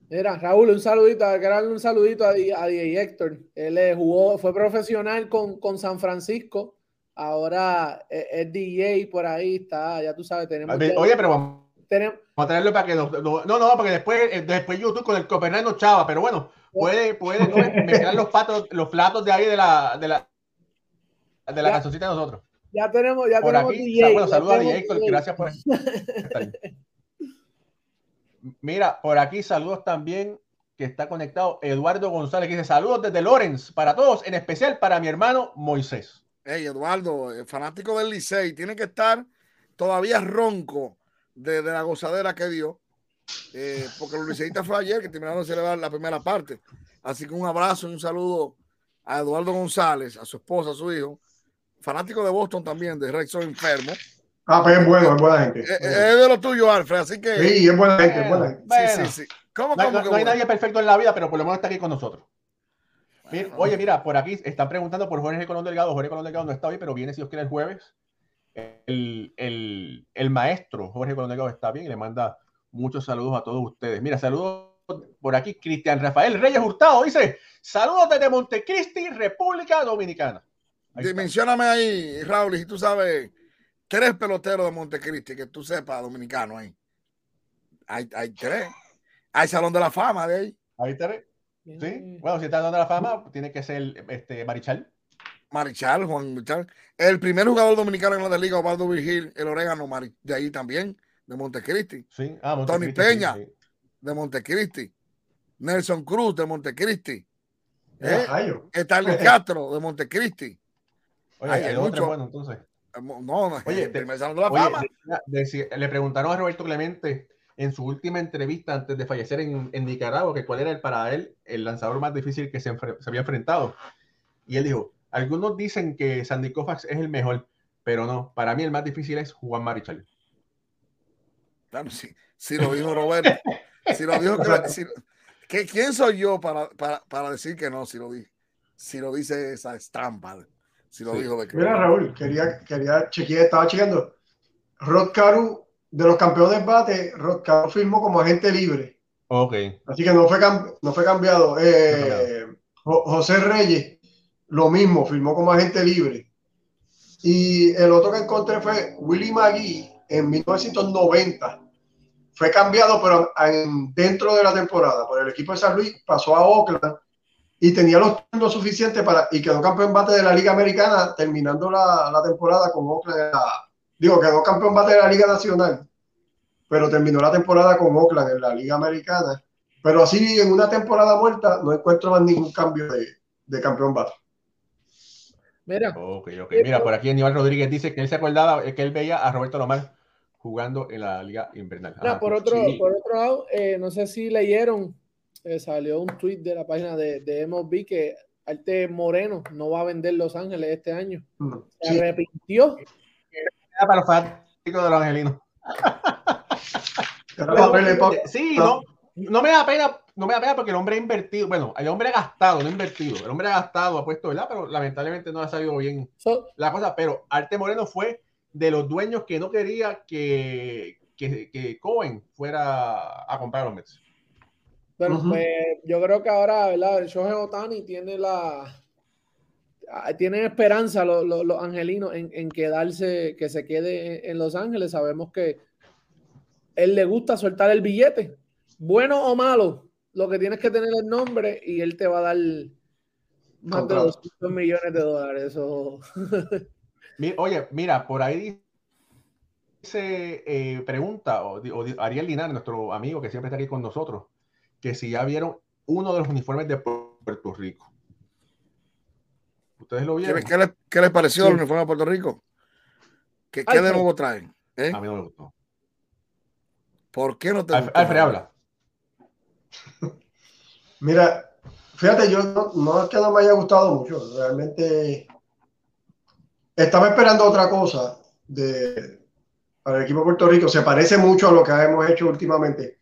Speaker 4: Mira, Raúl, un saludito, un saludito a, a Héctor. Él eh, jugó, fue profesional con, con San Francisco. Ahora eh, es, DJ por ahí, está, ya tú sabes, tenemos.
Speaker 1: Oye, pero vamos, tenemos, vamos a tenerlo para que no, no, no, porque después, eh, después YouTube con el Copenhague Chava, pero bueno, puede, puede mezclar los, patos, los platos de ahí de la, de la, de la cancioncita de nosotros.
Speaker 4: Ya tenemos, ya
Speaker 1: por
Speaker 4: tenemos
Speaker 1: aquí, DJ, Bueno, saludos a DJ, gracias por Mira, por aquí saludos también que está conectado Eduardo González, que dice saludos desde Lorenz para todos, en especial para mi hermano Moisés.
Speaker 3: Hey, Eduardo, eh, fanático del Licey, tiene que estar todavía ronco de, de la gozadera que dio eh, porque los liceístas fue ayer que terminaron de celebrar la primera parte. Así que un abrazo y un saludo a Eduardo González, a su esposa, a su hijo, fanático de Boston también, de Rexon Enfermo.
Speaker 2: Ah, pues es bueno, es buena gente.
Speaker 3: Eh, eh, es, de lo tuyo, Alfred, así que.
Speaker 2: Sí, es buena gente, es buena gente.
Speaker 1: sí, sí, sí. ¿Cómo, no, no, hay nadie perfecto en la vida, pero por lo menos está aquí con nosotros. oye, mira, por aquí están preguntando por Jorge Colón Delgado. Jorge Colón Delgado no está hoy, pero viene si os quiere el jueves. El, el, el maestro Jorge Colón Delgado está bien y le manda Muchos saludos a todos ustedes. Mira, saludos por aquí. Cristian Rafael Reyes Hurtado dice: Saludos desde Montecristi, República Dominicana.
Speaker 3: Mencióname ahí, Raúl, si tú sabes tres peloteros de Montecristi que tú sepas, dominicano ahí. Hay, hay tres. Hay Salón de la Fama de ahí.
Speaker 1: Hay tres. Sí. Bueno, si está Salón de la Fama, tiene que ser este, Marichal.
Speaker 3: Marichal, Juan Marichal. El primer jugador dominicano en la Liga, Osvaldo Vigil, el Orégano, de ahí también de Montecristi.
Speaker 1: Sí. Ah,
Speaker 3: Tony Peña de Montecristi. Nelson Cruz de Montecristi. ¿Eh? Stanley Castro de Montecristi.
Speaker 1: Oye, bueno, entonces.
Speaker 3: Eh, no, no,
Speaker 1: oye,
Speaker 3: te, de la fama.
Speaker 1: le preguntaron a Roberto Clemente en su última entrevista antes de fallecer en, en Nicaragua, que cuál era el, para él el lanzador más difícil que se, se, había enfrentado. Y él dijo, algunos dicen que Sandy Koufax es el mejor, pero no, para mí el más difícil es Juan Marichal.
Speaker 3: Claro, si, si lo dijo Roberto, si lo dijo, que, si, ¿quién soy yo para, para, para, decir que no, si lo, di, si lo dice esa estampa? Si lo sí. dijo de
Speaker 2: Mira, Raúl, quería, quería chequear, estaba chequeando. Rod Caru de los campeones de bate, Rod firmó como agente libre.
Speaker 1: Ok.
Speaker 2: Así que no fue, no fue cambiado. Eh, no José Reyes, lo mismo, firmó como agente libre. Y el otro que encontré fue Willie McGee en 1990. Fue cambiado, pero en, dentro de la temporada por el equipo de San Luis, pasó a Oakland y tenía los turnos suficientes para y quedó campeón bate de la Liga Americana, terminando la, la temporada con Oakland. La, digo, quedó campeón bate de la Liga Nacional, pero terminó la temporada con Oakland en la Liga Americana. Pero así, en una temporada muerta, no encuentro más ningún cambio de, de campeón bate.
Speaker 1: Mira. Okay, okay. Mira, por aquí Aníbal Rodríguez dice que él se acordaba que él veía a Roberto Lomar jugando en la Liga Invernal.
Speaker 4: Mira, por, otro, sí. por otro lado, eh, no sé si leyeron, eh, salió un tweet de la página de, de MLB que Arte Moreno no va a vender Los Ángeles este año. Mm. Se sí. arrepintió.
Speaker 1: Para los fanáticos de los angelinos. sí, no, no me da pena, no me da pena porque el hombre ha invertido, bueno, el hombre ha gastado, no ha invertido, el hombre ha gastado, ha puesto, ¿verdad? Pero lamentablemente no ha salido bien so, la cosa, pero Arte Moreno fue de los dueños que no quería que, que, que Cohen fuera a comprar a los Mets.
Speaker 4: Bueno, uh -huh. pues yo creo que ahora, ¿verdad? El Shohei Otani tiene la, tienen esperanza los, los, los angelinos en, en, quedarse, que se quede en, Los Ángeles. Sabemos que él le gusta soltar el billete, bueno o malo. Lo que tienes que tener el nombre y él te va a dar más Contra. de 200 millones de dólares. Eso.
Speaker 1: Oye, mira, por ahí dice, eh, pregunta, o, o, Ariel Linares, nuestro amigo que siempre está aquí con nosotros, que si ya vieron uno de los uniformes de Puerto Rico. ¿Ustedes lo vieron?
Speaker 3: ¿Qué, le, qué les pareció sí. el uniforme de Puerto Rico? ¿Qué, qué de nuevo traen?
Speaker 1: ¿Eh? A mí no me gustó.
Speaker 3: ¿Por qué no te
Speaker 1: Alfred, Alfred habla.
Speaker 2: Mira, fíjate, yo no, no, es que no me haya gustado mucho. Realmente estaba esperando otra cosa de, para el equipo de Puerto Rico. Se parece mucho a lo que hemos hecho últimamente.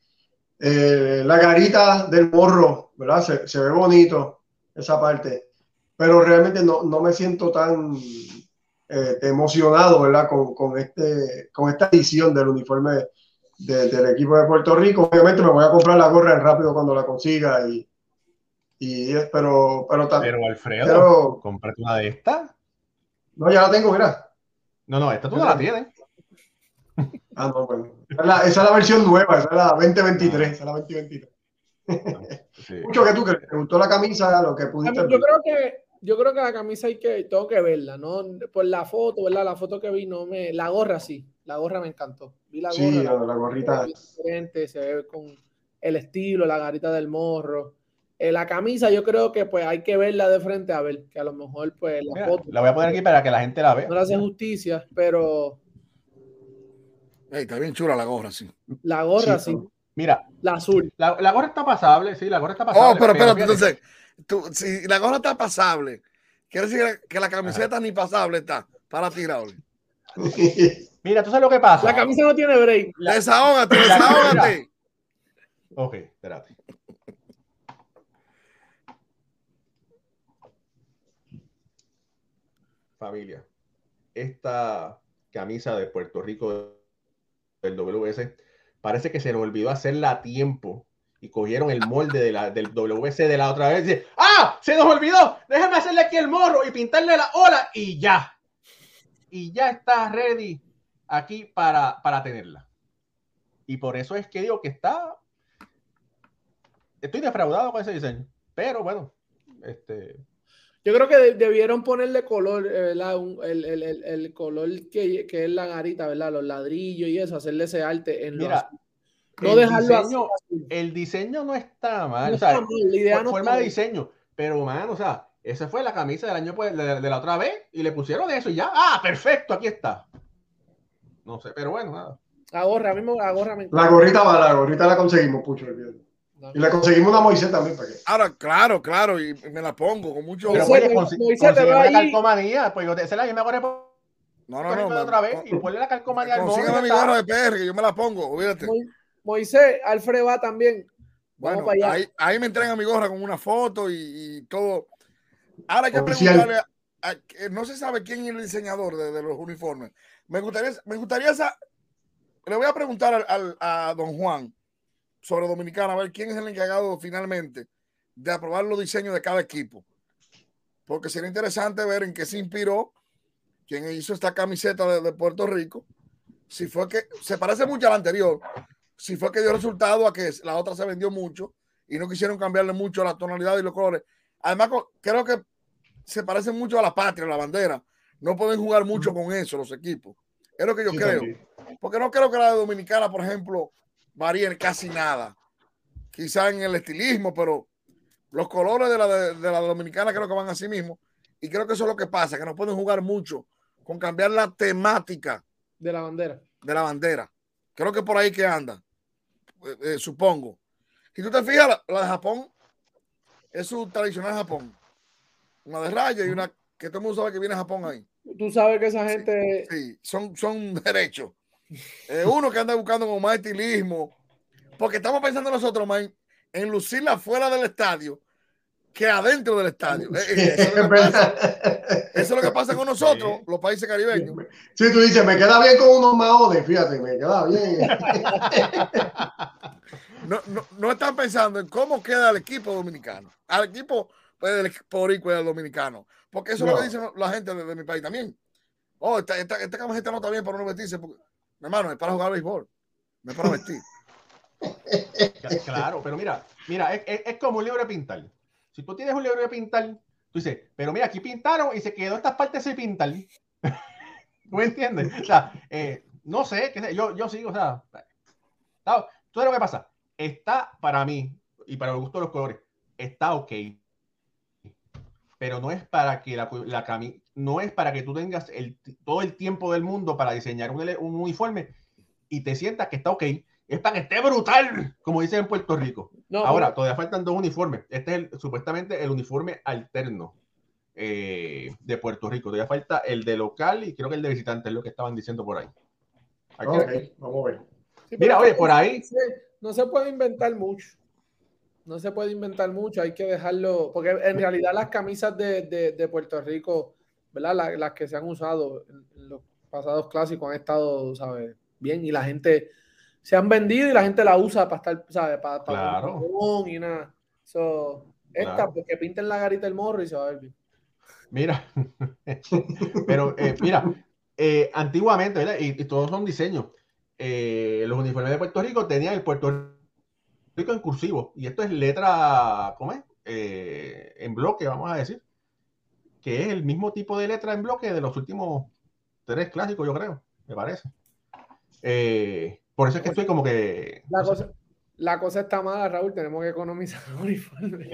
Speaker 2: Eh, la garita del morro, ¿verdad? Se, se ve bonito esa parte pero realmente no, no me siento tan eh, emocionado, ¿verdad? Con, con, este, con esta edición del uniforme de, del equipo de Puerto Rico. Obviamente me voy a comprar la gorra rápido cuando la consiga y, y pero, pero,
Speaker 1: pero Alfredo, pero, una de estas.
Speaker 2: No, ya la tengo, mira.
Speaker 1: No, no, esta tú no la tienes.
Speaker 2: Ah, no, bueno. Esa es, la, esa es la versión nueva, esa es la 2023, esa es la 2023. Sí. Mucho que tú crees, te gustó la camisa, lo que pudiste.
Speaker 4: Yo creo que yo creo que la camisa hay que tengo que verla, ¿no? Por la foto, ¿verdad? La foto que vi no me la gorra sí, la gorra me encantó. Vi la gorra,
Speaker 2: sí, la, la gorrita
Speaker 4: diferente, se ve con el estilo, la garita del morro. Eh, la camisa yo creo que pues hay que verla de frente a ver, que a lo mejor pues la
Speaker 1: Mira,
Speaker 4: foto
Speaker 1: la voy a poner aquí para que la gente la vea.
Speaker 4: No le hace justicia, pero
Speaker 3: Hey, está bien chula la gorra, sí.
Speaker 4: La gorra, sí. sí.
Speaker 1: Mira,
Speaker 4: la azul.
Speaker 1: La, la, gorra está pasable, sí, la gorra está pasable.
Speaker 3: Oh, pero espérate, entonces, tú, si la gorra está pasable, quiere decir que la camiseta Ajá. ni pasable está para tirarle.
Speaker 1: Mira, tú sabes lo que pasa.
Speaker 4: La camisa no tiene break.
Speaker 3: La... Desahógate, desahógate.
Speaker 1: Ok, espérate. Familia, esta camisa de Puerto Rico del WS parece que se le olvidó hacerla a tiempo y cogieron el molde de la, del WC de la otra vez. Y ¡Ah! ¡Se nos olvidó! Déjame hacerle aquí el morro y pintarle la ola y ya. Y ya está ready aquí para, para tenerla. Y por eso es que digo que está. Estoy defraudado con ese diseño. Pero bueno, este.
Speaker 4: Yo creo que debieron ponerle color, eh, ¿verdad? Un, el, el, el, el, color que, que, es la garita, ¿verdad? Los ladrillos y eso, hacerle ese arte en
Speaker 1: Mira, los... No dejarlo diseño, así. El diseño no está mal, no o sea, está mal, la idea no forma de diseño, pero man, o sea, esa fue la camisa del año pues, de, de, la otra vez y le pusieron eso y ya, ah, perfecto, aquí está. No sé, pero bueno, nada.
Speaker 4: La gorra, a mí me, la gorra me
Speaker 2: La gorrita va, la gorrita la conseguimos, Pucho. Y le conseguimos una Moisés también para que.
Speaker 3: Ahora, claro, claro, y me la pongo con mucho.
Speaker 1: Pero
Speaker 4: Moisés, te ahí.
Speaker 1: calcomanía, pues yo te, esa la misma gorra por
Speaker 3: No, no, no.
Speaker 1: no,
Speaker 3: me-
Speaker 1: otra vez y ponle la calcomanía al
Speaker 3: Consígueme mi gorra de PR, que yo me la pongo, olvídate.
Speaker 4: Mo- Moisés, Alfred va también. Vamos
Speaker 3: Bueno,
Speaker 4: para allá.
Speaker 3: ahí, ahí me entregan mi gorra con una foto y, y todo. Ahora hay que
Speaker 2: Oficial.
Speaker 3: preguntarle, a- a- que no se sabe quién es el diseñador de, de los uniformes. Me gustaría, me gustaría sa- le voy a preguntar al- al- a don Juan sobre Dominicana, a ver quién es el encargado finalmente de aprobar los diseños de cada equipo. Porque sería interesante ver en qué se inspiró quien hizo esta camiseta de, de Puerto Rico. Si fue que se parece mucho a la anterior, si fue que dio resultado a que la otra se vendió mucho y no quisieron cambiarle mucho la tonalidad y los colores. Además, creo que se parece mucho a la patria, a la bandera. No pueden jugar mucho con eso los equipos. Es lo que yo
Speaker 2: Sí,
Speaker 3: creo.
Speaker 2: también.
Speaker 3: Porque no creo que la de Dominicana, por ejemplo, varíen casi nada. Quizá en el estilismo, pero los colores de la, de, de la Dominicana creo que van así mismo. Y creo que eso es lo que pasa, que no pueden jugar mucho con cambiar la temática
Speaker 4: De la bandera.
Speaker 3: de la bandera. Creo que por ahí que anda, eh, eh, supongo. Si tú te fijas, la, la de Japón es su tradicional Japón. Una de raya y una que todo el mundo sabe que viene de Japón ahí.
Speaker 4: Tú sabes que esa gente.
Speaker 3: Sí, son, son derechos. Eh, uno que anda buscando como más estilismo. Porque estamos pensando nosotros, man, en lucirla fuera del estadio que adentro del estadio. Eh, eh, Eso, es lo que pasa, eso es lo que pasa con nosotros, los países caribeños.
Speaker 2: Sí, tú dices, me queda bien con unos maones, fíjate, me queda bien.
Speaker 3: No, no, no están pensando en cómo queda el equipo dominicano. Al equipo pues, del equipo del dominicano. Porque eso es lo que dicen la gente de, de mi país también. Oh, esta, esta, esta camiseta no está bien para no vestirse. Porque, mi hermano, es para jugar béisbol. No es para vestir.
Speaker 1: Claro, pero mira, mira, es, es- como un libro de pintar. Si tú tienes un libro de pintar, tú dices, pero mira, aquí pintaron y se quedó estas partes sin pintar. ¿Tú me entiendes? O sea, eh, no sé, sé, yo, yo sigo, o sea, tú sabes lo que pasa. Está para mí, y para el gusto de los colores, está ok. Pero no es para que la, la cami- no es para que tú tengas el, todo el tiempo del mundo para diseñar un, un uniforme y te sientas que está ok. Es para que esté brutal, como dicen en Puerto Rico.
Speaker 4: No,
Speaker 1: Ahora, todavía faltan dos uniformes. Este es el- supuestamente el uniforme alterno eh, de Puerto Rico. Todavía falta el de local y creo que el de visitante es lo que estaban diciendo por ahí.
Speaker 2: Vamos a ver.
Speaker 4: Sí,
Speaker 1: Mira, oye, por ahí-
Speaker 4: No se puede inventar mucho. No se puede inventar mucho, hay que dejarlo, porque en realidad las camisas de, de- de Puerto Rico, ¿verdad? La- las que se han usado en, los pasados clásicos han estado, ¿sabes? Bien, y la gente se han vendido y la gente la usa para estar, ¿sabes? Para, para
Speaker 1: Claro.
Speaker 4: un y nada. So, esta,
Speaker 1: Claro.
Speaker 4: porque pinten la garita del morro y se va a ver bien.
Speaker 1: Mira, pero eh, mira, eh, antiguamente, ¿verdad? Y, y todos son diseños. Eh, los uniformes de Puerto Rico tenían el Puerto Rico en cursivo. Y esto es letra, ¿cómo es? Eh, en bloque, vamos a decir. Que es el mismo tipo de letra en bloque de los últimos tres clásicos, yo creo, me parece. Eh, por eso es que estoy como que.
Speaker 4: La
Speaker 1: no
Speaker 4: cosa, la cosa está mala, Raúl, tenemos que economizar los uniformes.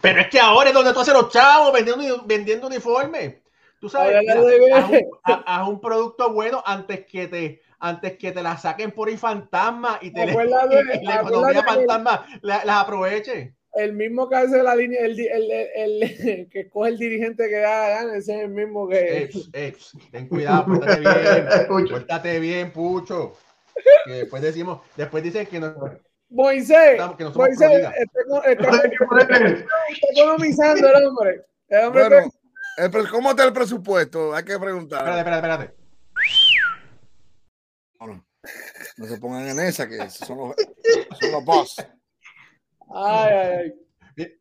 Speaker 1: Pero es que ahora es donde tú haces los chavos vendiendo, vendiendo uniformes. Tú sabes,
Speaker 4: Ay, ay,
Speaker 1: mira,
Speaker 4: ay, ay.
Speaker 1: haz, un, ha- haz un producto bueno antes que te antes que te la saquen por ahí fantasma y te le-
Speaker 4: Acuérdate,
Speaker 1: y la economía fantasma la- las aproveche.
Speaker 4: El mismo que hace la línea, el, el, el- el- que coge el dirigente que gana, ese es el mismo que.
Speaker 1: Ex, ex, ten cuidado, pórtate bien,
Speaker 2: Pucho.
Speaker 1: pórtate bien, Pucho. Que después decimos, después dicen que no,
Speaker 4: Moisés,
Speaker 1: que no somos
Speaker 4: Moisés,
Speaker 1: pro vida.
Speaker 4: está, economizando el hombre. El hombre
Speaker 3: Bueno, el pre- ¿cómo está el presupuesto? Hay que preguntar.
Speaker 1: Espérate, espérate, espérate.
Speaker 3: No, no. Se pongan en esa, que son los, son los boss.
Speaker 4: Ay, ay, ay.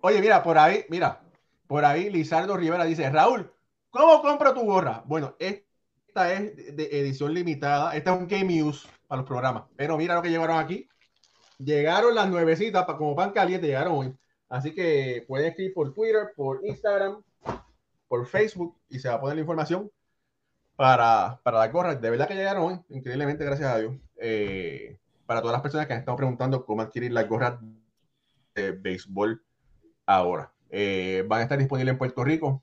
Speaker 1: Oye, mira, por ahí, mira, por ahí Lizardo Rivera dice, Raúl, ¿cómo compro tu gorra? Bueno, esta es de- edición limitada, esta es un Game Use para los programas, pero mira lo que llegaron aquí. Llegaron las nuevecitas, como pan caliente, llegaron hoy. Así que pueden escribir por Twitter, por Instagram, por Facebook y se va a poner la información para, para las gorras. De verdad que llegaron hoy, increíblemente, gracias a Dios. Eh, para todas las personas que han estado preguntando cómo adquirir las gorras de béisbol ahora. Eh, van a estar disponibles en Puerto Rico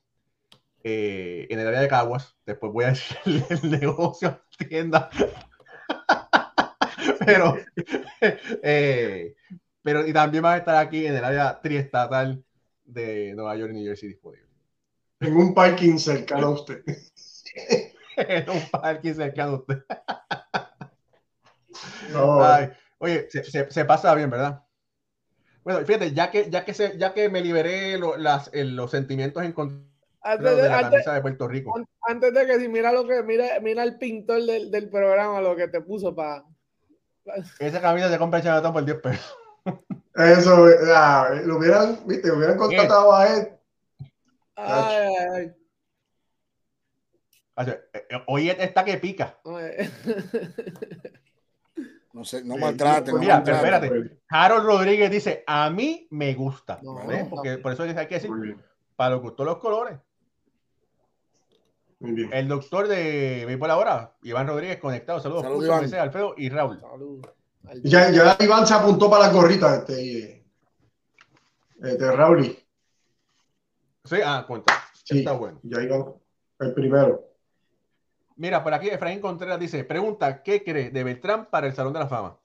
Speaker 1: eh, en el área de Caguas. Después voy a decir el, negocio, tienda. pero, eh, pero y también va a estar aquí en el área triestatal de Nueva York y New Jersey disponible.
Speaker 2: En un parking cercano a usted.
Speaker 1: En un parking cercano a usted.
Speaker 2: No,
Speaker 1: Ay, oye, se, se- se pasa bien, ¿verdad? Bueno, fíjate, ya que, ya que, se, ya que me liberé lo- las, los sentimientos encontrados
Speaker 4: Antes
Speaker 1: de
Speaker 4: de,
Speaker 1: la
Speaker 4: antes-
Speaker 1: camisa de Puerto Rico.
Speaker 4: an- antes de que si mira lo que mira, mira el pintor del, del programa, lo que te puso para.
Speaker 1: Esa camisa se compra en por 10 pesos.
Speaker 2: Eso, ah, lo hubieran, viste, hubieran contratado a él.
Speaker 4: Ay, ay,
Speaker 1: eh, Hoy está que pica.
Speaker 3: No sé, no maltraten. no
Speaker 1: Mira,
Speaker 3: maltraten.
Speaker 1: espérate. Harold Rodríguez dice, a mí me gusta.
Speaker 4: No, no.
Speaker 1: Porque por eso hay que decir, para los gustos los colores.
Speaker 2: muy bien.
Speaker 1: El doctor de Béisbol ahora, Iván Rodríguez, conectado. Saludos,
Speaker 3: Saludos,
Speaker 1: Pucho,
Speaker 3: Iván.
Speaker 1: Alfredo y Raúl.
Speaker 4: Salud.
Speaker 2: Ya, ya Iván se apuntó para las gorritas, este, este, Rauli.
Speaker 1: Sí, ah, cuenta.
Speaker 2: Sí,
Speaker 1: Está bueno.
Speaker 2: ya Iván, el primero.
Speaker 1: Mira, por aquí Efraín Contreras dice, pregunta, ¿qué cree de Beltrán para el Salón de la Fama?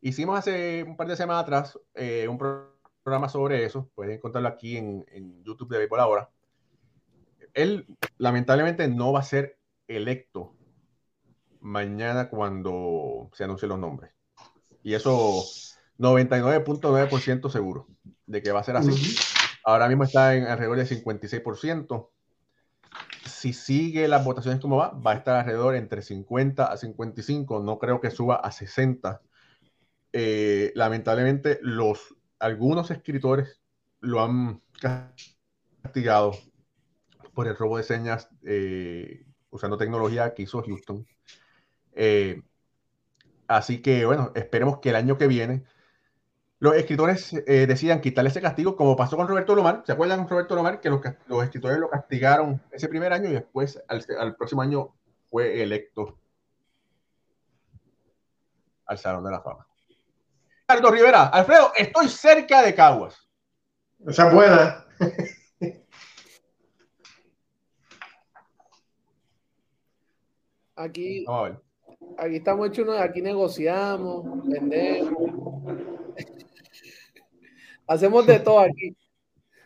Speaker 1: Hicimos hace un par de semanas atrás eh, un pro- programa sobre eso, pueden encontrarlo aquí en, en YouTube de Béisbol ahora. Él lamentablemente no va a ser electo mañana cuando se anuncien los nombres. Y eso 99.9% seguro de que va a ser así.
Speaker 2: Ujú.
Speaker 1: Ahora mismo está en alrededor del 56%. Si sigue las votaciones como va, va a estar alrededor entre 50 a 55. No creo que suba a 60. Eh, lamentablemente, los, algunos escritores lo han castigado por el robo de señas eh, usando tecnología que hizo Houston. Eh, así que, bueno, esperemos que el año que viene los escritores eh, decidan quitarle ese castigo, como pasó con Roberto Lomar. ¿Se acuerdan con Roberto Lomar que los, escritores lo castigaron ese primer año y después al, al próximo año fue electo al Salón de la Fama? Ricardo Rivera, Alfredo, estoy cerca de Caguas.
Speaker 2: Esa es buena.
Speaker 4: Aquí,
Speaker 1: Vamos a ver.
Speaker 4: aquí estamos hechos aquí negociamos, vendemos. Hacemos de todo aquí.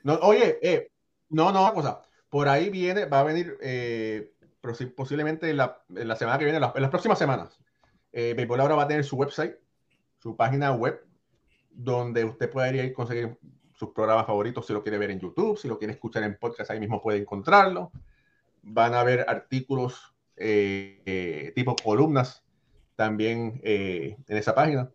Speaker 1: No, oye, eh, no, no, cosa. Por ahí viene, va a venir eh, posi- posiblemente la, la semana que viene, en las próximas semanas. Eh, Béisbol ahora va a tener su website, su página web, donde usted puede ir y conseguir sus programas favoritos si lo quiere ver en YouTube, si lo quiere escuchar en podcast, ahí mismo puede encontrarlo. Van a haber artículos eh, eh, tipo columnas también eh, en esa página,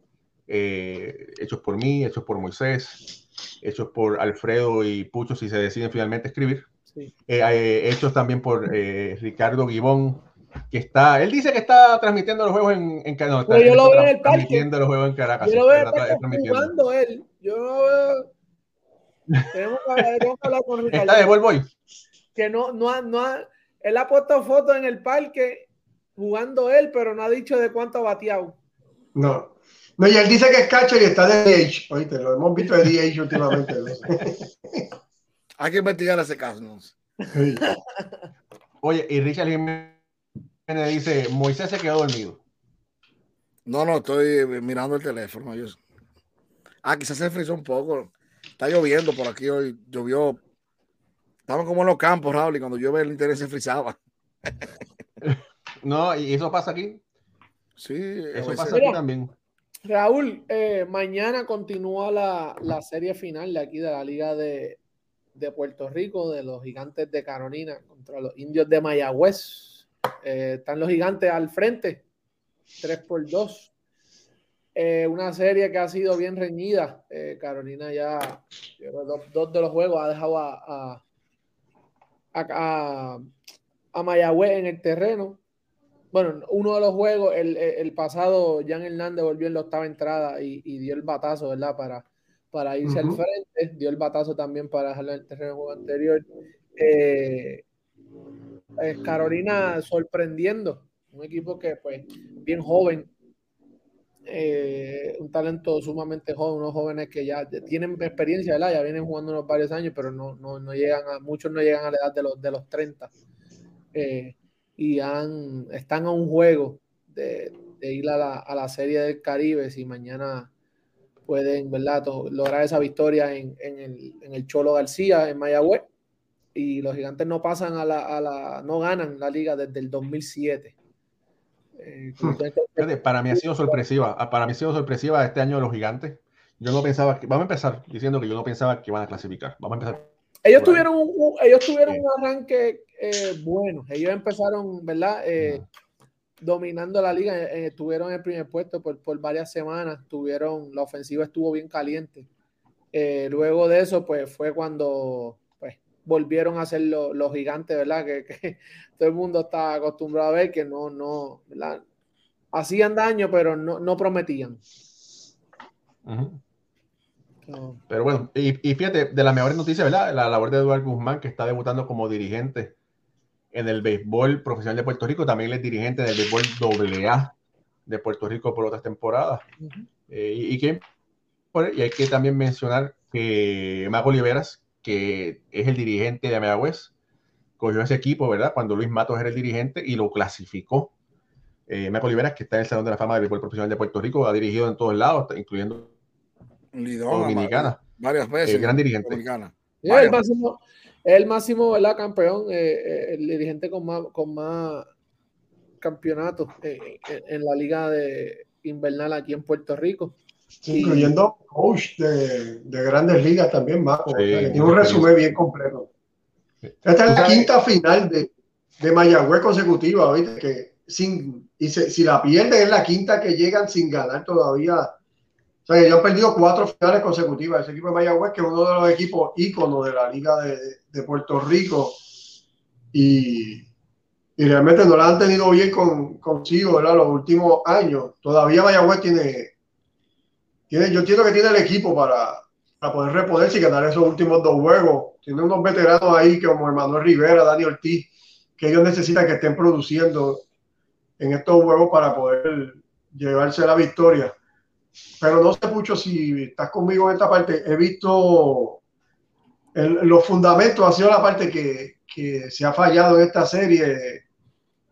Speaker 1: eh, hechos por mí, hechos por Moisés, hechos por Alfredo y Pucho si se deciden finalmente escribir.
Speaker 4: Sí.
Speaker 1: Eh, eh, hechos también por eh, Ricardo Gibón, que está, él dice que está transmitiendo los juegos en, en Caracas.
Speaker 4: Pero yo lo veo en el parque.
Speaker 1: Transmitiendo los juegos en Caracas.
Speaker 4: Yo lo veo
Speaker 1: está
Speaker 4: jugando él. Yo no veo. Tenemos que hablar, tenemos que hablar con
Speaker 1: Está de
Speaker 4: Ricardo.
Speaker 1: Ball.
Speaker 4: Que no, no, ha- no ha- él ha puesto fotos en el parque jugando él, pero no ha dicho de cuánto ha bateado.
Speaker 2: No. No, y él dice que es catcher y está de DH. Oíste, lo hemos visto de DH últimamente. ¿no?
Speaker 3: Hay que investigar ese caso. ¿no?
Speaker 2: Sí.
Speaker 1: Oye, y Richard Jiménez dice, Moisés se quedó dormido.
Speaker 3: No, no, estoy mirando el teléfono. yo- Ah, quizás se frizó un poco. Está lloviendo por aquí hoy. Llovió. Estamos como en los campos, Raúl, y cuando llueve el interés se frizaba.
Speaker 1: No, y eso pasa aquí.
Speaker 3: Sí,
Speaker 1: Eso pasa
Speaker 4: Mira.
Speaker 1: aquí también.
Speaker 4: Raúl, eh, mañana continúa la, la serie final de aquí de la Liga de, de Puerto Rico, de los gigantes de Carolina contra los indios de Mayagüez. Eh, están los gigantes al frente, 3 por 2. Eh, una serie que ha sido bien reñida. Eh, Carolina ya, dos, de los juegos ha dejado a, a- a Mayagüez en el terreno. Bueno, uno de los juegos, el, el- pasado, Jan Hernández volvió en la octava entrada y, y dio el batazo, ¿verdad? Para, para irse al frente. Dio el batazo también para dejarlo en el terreno del juego anterior. Eh, eh, Carolina sorprendiendo. Un equipo que, pues, bien joven. eh, un talento sumamente joven, unos jóvenes que ya tienen experiencia, ¿verdad? ya vienen jugando unos varios años, pero no, no, no, llegan a, muchos no llegan a la edad de los, de los 30 eh, y han, están a un juego de, de ir a la, a la, Serie del Caribe si mañana pueden ¿verdad? lograr esa victoria en, en, el, en el Cholo García, en Mayagüez, y los gigantes no pasan a la, a la, no ganan la liga desde el 2007.
Speaker 1: Eh, para mí ha sido sorpresiva. Ah, para mí ha sido sorpresiva este año de los gigantes. Yo no pensaba que. Vamos a empezar diciendo que yo no pensaba que iban a clasificar. Vamos a empezar.
Speaker 4: Ellos tuvieron, un, ellos tuvieron un arranque eh, bueno. Ellos empezaron, ¿verdad? Eh, dominando la liga. estuvieron en el primer puesto por, por, varias semanas. Tuvieron, la ofensiva estuvo bien caliente. luego de eso, pues fue cuando pues, volvieron a ser los gigantes, ¿verdad? Que, que, todo el mundo está acostumbrado a ver que no, no, hacían daño, pero no, no prometían.
Speaker 1: Pero bueno, y, fíjate, de las mejores noticias, ¿verdad? La labor de Eduardo Guzmán, que está debutando como dirigente en el béisbol profesional de Puerto Rico, también es dirigente del béisbol AA de Puerto Rico por otras temporadas. Eh, y, que, y hay que también mencionar que Mago Oliveras, que es el dirigente de Mayagüez, cogió ese equipo, ¿verdad? Cuando Luis Matos era el dirigente y lo clasificó. Eh, Marco Oliveras, que está en el Salón de la Fama del Béisbol Profesional de Puerto Rico, ha dirigido en todos lados, incluyendo Dominicana.
Speaker 3: Varias veces.
Speaker 1: El gran dirigente.
Speaker 4: el máximo, el máximo ¿verdad? campeón, eh, eh, el dirigente con más, con más campeonatos eh, en la liga de invernal aquí en Puerto Rico.
Speaker 2: incluyendo coach de, de, grandes ligas también, Marco. tiene un resumen bien completo. Esta es la quinta final de, de Mayagüez consecutiva, ¿viste? Que sin, y si la pierden es la quinta que llegan sin ganar todavía. O sea, ellos han perdido cuatro finales consecutivas. Ese equipo de Mayagüez, que es uno de los equipos íconos de la Liga de, de Puerto Rico. Y, realmente no la han tenido bien con, consigo, ¿verdad? Los últimos años. Todavía Mayagüez tiene, tiene, yo entiendo que tiene el equipo para, para poder reponerse y ganar esos últimos dos juegos tiene unos veteranos ahí como Emanuel Rivera, Daniel Ortiz, que ellos necesitan que estén produciendo en estos juegos para poder llevarse la victoria. Pero no sé mucho si estás conmigo en esta parte. He visto los fundamentos, ha sido la parte que, que se ha fallado en esta serie.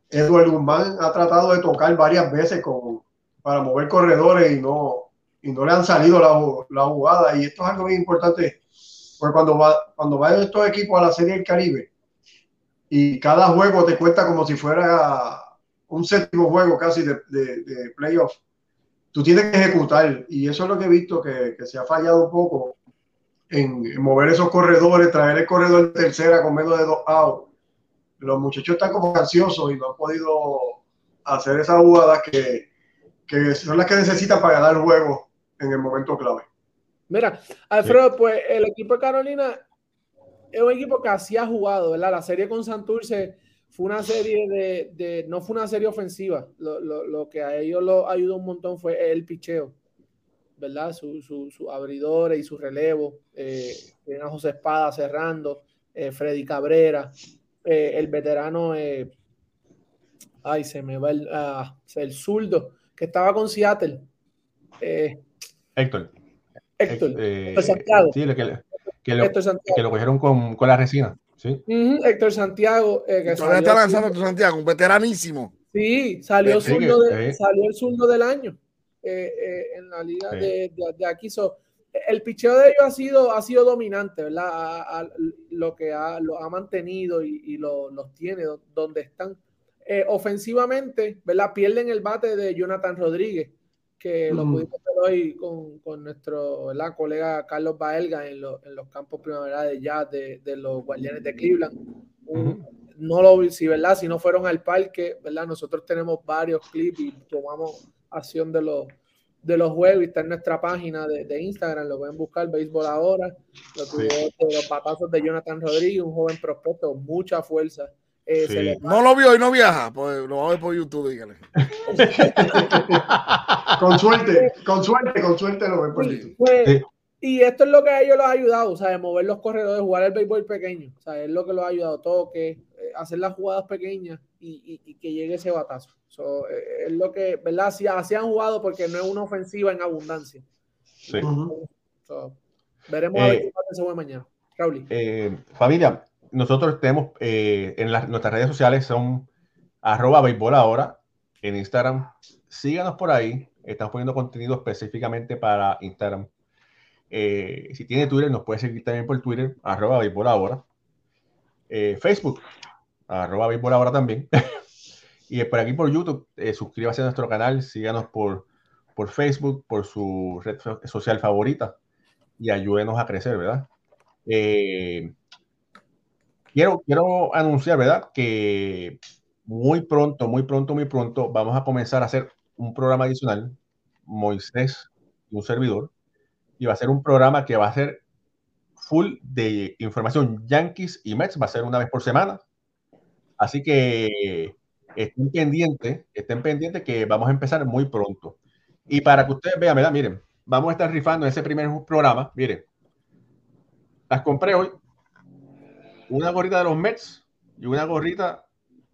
Speaker 2: Eduardo Guzmán ha tratado de tocar varias veces con, para mover corredores y no, y no le han salido la, la jugada. Y esto es algo muy importante porque cuando, va, cuando vayan estos equipos a la Serie del Caribe y cada juego te cuesta como si fuera un séptimo juego casi de, de, playoff, tú tienes que ejecutar. Y eso es lo que he visto que, que se ha fallado un poco en, mover esos corredores, traer el corredor tercera con menos de dos outs. Los muchachos están como ansiosos y no han podido hacer esas jugadas que, que son las que necesitan para ganar el juego en el momento clave.
Speaker 4: Mira, Alfredo, pues el equipo de Carolina es un equipo que así ha jugado, ¿verdad? La serie con Santurce fue una serie de, no fue una serie ofensiva. Lo, que a ellos lo ayudó un montón fue el picheo, ¿verdad? Su, su, abridores y su relevo. Eh, a José Espada cerrando, eh, Freddy Cabrera, eh, el veterano, eh, ay, se me va el, uh, el zurdo, que estaba con Seattle.
Speaker 1: Héctor.
Speaker 4: Héctor, eh, Santiago.
Speaker 1: Sí, que, que, lo, que lo cogieron con, con la resina. ¿Sí?
Speaker 4: Héctor Santiago.
Speaker 3: Eh, que está lanzando Héctor Santiago, un veteranísimo.
Speaker 4: Sí, salió, de, salió el zurdo del año eh, eh, en la liga de, de, aquí. So, el picheo de ellos ha sido, ha sido dominante, ¿verdad? A, lo que ha, lo ha mantenido y, y lo, los tiene donde están. Eh, ofensivamente, ¿verdad? Pierden el bate de Jonathan Rodríguez, que lo pudimos ver hoy con, con nuestro colega Carlos Baelga en, en, los campos primaverales ya de, de, los Guardianes de Cleveland. No lo si, ¿verdad? Si no fueron al parque, ¿verdad? Nosotros tenemos varios clips y tomamos acción de los, de los juegos y está en nuestra página de, de Instagram, lo pueden buscar, Béisbol Ahora, los patazos de Jonathan Rodríguez, un joven prospecto, mucha fuerza,
Speaker 3: eh, no lo vio y no viaja, pues lo va a ver por YouTube, dígale.
Speaker 2: con suerte, con suerte, con suerte lo ve por YouTube. Pues,
Speaker 4: y esto es lo que a ellos los ha ayudado, o sea, mover los corredores, jugar el béisbol pequeño, o sea, es lo que los ha ayudado, toque, hacer las jugadas pequeñas y, que llegue ese batazo. Eh, es lo que, ¿verdad? Así, así, han jugado porque no es una ofensiva en abundancia.
Speaker 1: Sí.
Speaker 4: veremos a ver qué pasa mañana.
Speaker 1: familia, nosotros tenemos en nuestras redes sociales son arroba béisbol ahora en Instagram. Síganos por ahí. Estamos poniendo contenido específicamente para Instagram. Eh, si tiene Twitter, nos puede seguir también por Twitter, arroba béisbol ahora. Eh, Facebook, arroba béisbol ahora también. y por aquí por YouTube, eh, suscríbase a nuestro canal, síganos por, por Facebook, por su red social favorita y ayúdenos a crecer, ¿verdad? Quiero, quiero anunciar, ¿verdad? Que muy pronto, muy pronto, muy pronto vamos a comenzar a hacer un programa adicional, Moisés un servidor, y va a ser un programa que va a ser full de información Yankees y Mets, va a ser una vez por semana. Así que estén pendientes, estén pendientes que vamos a empezar muy pronto. Y para que ustedes vean, ¿verdad? miren, vamos a estar rifando ese primer programa, miren, las compré hoy, una gorrita de los Mets y una gorrita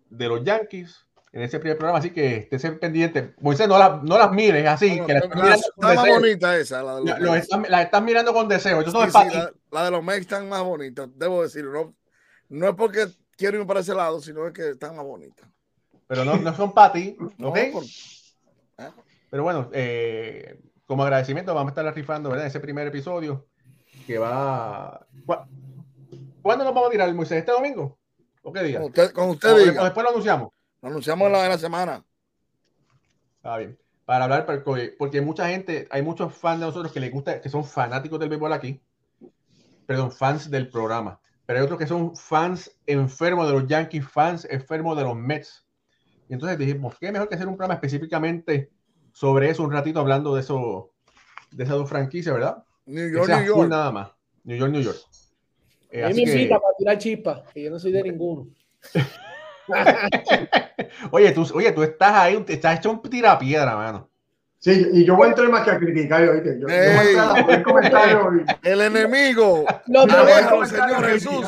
Speaker 1: de los Yankees en ese primer programa, así que esté pendiente. Moisés, no, la, no las mires así. que la,
Speaker 3: está más bonita esa. La,
Speaker 1: de los la, estás mirando con deseo.
Speaker 3: la, de los Mets están más bonitas, debo decirlo. No, no es porque quiero ir para ese lado, sino es que están más bonitas.
Speaker 1: Pero no, no son para ti, ¿ok? ¿Eh? Pero bueno, eh, como agradecimiento vamos a estar rifando, ¿verdad? Ese primer episodio que va... ¿Cuándo nos vamos a tirar, Moisés? ¿Este domingo? ¿O qué día?
Speaker 3: Con usted, con usted diga.
Speaker 1: Después lo anunciamos.
Speaker 3: Lo anunciamos la de la semana.
Speaker 1: Está bien. Para hablar, porque mucha gente, hay muchos fans de nosotros que les gusta, que son fanáticos del béisbol aquí. Perdón, fans del programa. Pero hay otros que son fans enfermos de los Yankees, fans enfermos de los Mets. Y entonces dijimos, ¿qué mejor que hacer un programa específicamente sobre eso, un ratito hablando de eso, de esas dos franquicias, ¿verdad?
Speaker 3: New York, New York.
Speaker 1: Nada más. New York, New York.
Speaker 4: Eh, a mí me cita para tirar chispas, que yo no soy de ninguno.
Speaker 1: oye, tú, oye, tú estás ahí, estás hecho un tirapiedra, mano.
Speaker 2: Sí, y yo voy a entrar más que a criticar, oíste. Yo,
Speaker 3: hey, yo voy a entrar a comentarios. El enemigo. Los de,
Speaker 4: Señor Jesús.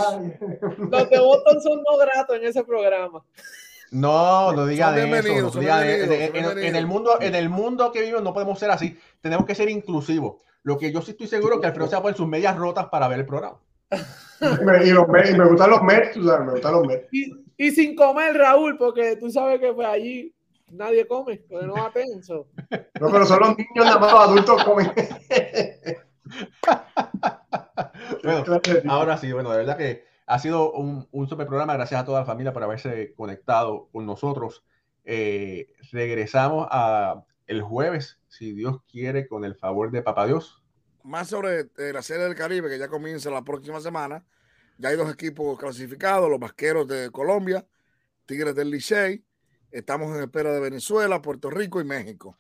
Speaker 4: Los de Boston son no gratos en ese programa.
Speaker 1: No, no diga de eso. No diga de, de, en, en, el mundo, en el mundo que vivimos no podemos ser así. Tenemos que ser inclusivos. Lo que yo sí estoy seguro es que Alfredo se va a poner sus medias rotas para ver el programa.
Speaker 2: Y, los, y me gustan los Mets, me gustan los Mets.
Speaker 4: Y, y sin comer, Raúl, porque tú sabes que pues, allí nadie come, porque no va tenso.
Speaker 2: No, pero son los niños, nada más los adultos comen.
Speaker 1: ahora sí, bueno, de verdad que ha sido un, un super programa. Gracias a toda la familia por haberse conectado con nosotros. Eh, regresamos a el jueves, si Dios quiere, con el favor de Papá Dios.
Speaker 3: Más sobre eh, la serie del Caribe, que ya comienza la próxima semana. Ya hay dos equipos clasificados, los Vasqueros de Colombia, Tigres del Licey. Estamos en espera de Venezuela, Puerto Rico y México.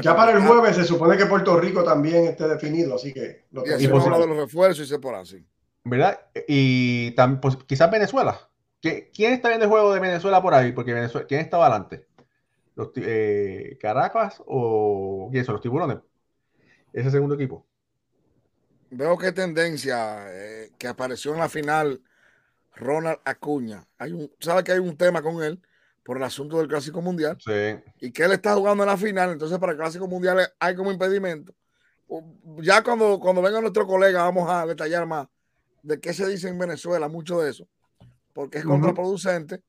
Speaker 2: ya para el jueves se supone que Puerto Rico también esté definido, así que...
Speaker 3: Lo y hemos hablado de los refuerzos y se por así.
Speaker 1: ¿Verdad? Y pues, quizás Venezuela. ¿Quién está viendo el juego de Venezuela por ahí? Porque Venezuela, ¿quién estaba adelante? ¿Los eh, Caracas o quién son los tiburones? Ese segundo equipo
Speaker 3: veo que tendencia eh, que apareció en la final Ronald Acuña. Hay un, sabe que hay un tema con él por el asunto del Clásico Mundial.
Speaker 1: Sí.
Speaker 3: Y que él está jugando en la final, entonces para el Clásico Mundial hay como impedimento. Ya cuando, cuando venga nuestro colega vamos a detallar más de qué se dice en Venezuela, mucho de eso, porque es contraproducente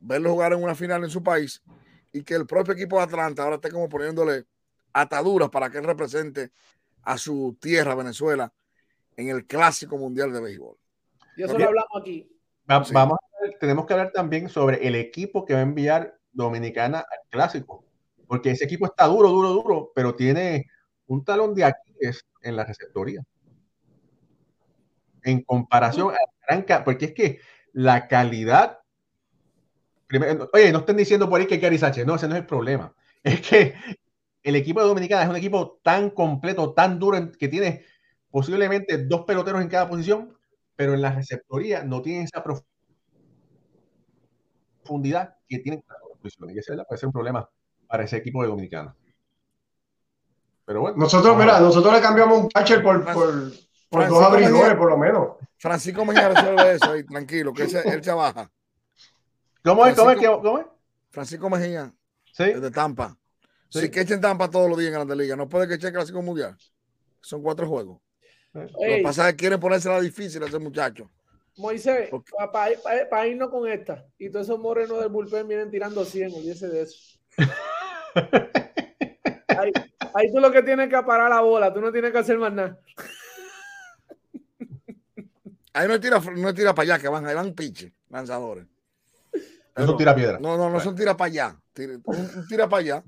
Speaker 3: verlo jugar en una final en su país y que el propio equipo de Atlanta ahora esté como poniéndole ataduras para que él represente a su tierra, Venezuela, en el Clásico Mundial de Béisbol.
Speaker 4: Y eso lo hablamos aquí.
Speaker 1: vamos tenemos que hablar también sobre el equipo que va a enviar Dominicana al Clásico, porque ese equipo está duro, duro, duro, pero tiene un talón de Aquiles en la receptoría. En comparación a Franca, porque es que la calidad. oye, no estén diciendo por ahí que Gary Sánchez, no, ese no es el problema. Es que el equipo de Dominicana es un equipo tan completo, tan duro, que tiene posiblemente dos peloteros en cada posición, pero en la receptoría no tiene esa profundidad que tienen las otras posiciones. Y ese puede ser un problema para ese equipo de Dominicana. Pero bueno.
Speaker 2: Nosotros, mira, nosotros le cambiamos un catcher por, por, dos abridores, por lo menos.
Speaker 3: Francisco Mejía resuelve eso ahí, tranquilo, que él se baja.
Speaker 1: ¿Cómo es? ¿Cómo es? ¿Cómo es?
Speaker 3: Francisco Mejía,
Speaker 1: ¿Sí?
Speaker 3: de Tampa. Sí. Si que echen Tampa todos los días en Grande Liga, no puede que echen Clásico Mundial. Son cuatro juegos. Lo que pasa es que quieren ponérsela difícil a ese muchacho.
Speaker 4: Moisés, para irnos con esta, y todos esos morenos del bullpen vienen tirando 100, olvídese de eso. ahí, ahí, tú lo que tienes que parar la bola, tú no tienes que hacer más nada.
Speaker 3: Ahí no tira, no tira para allá, que van, ahí van piche, lanzadores.
Speaker 1: No son tira piedra.
Speaker 3: No, no, no son tira para allá. Tira, tira para allá.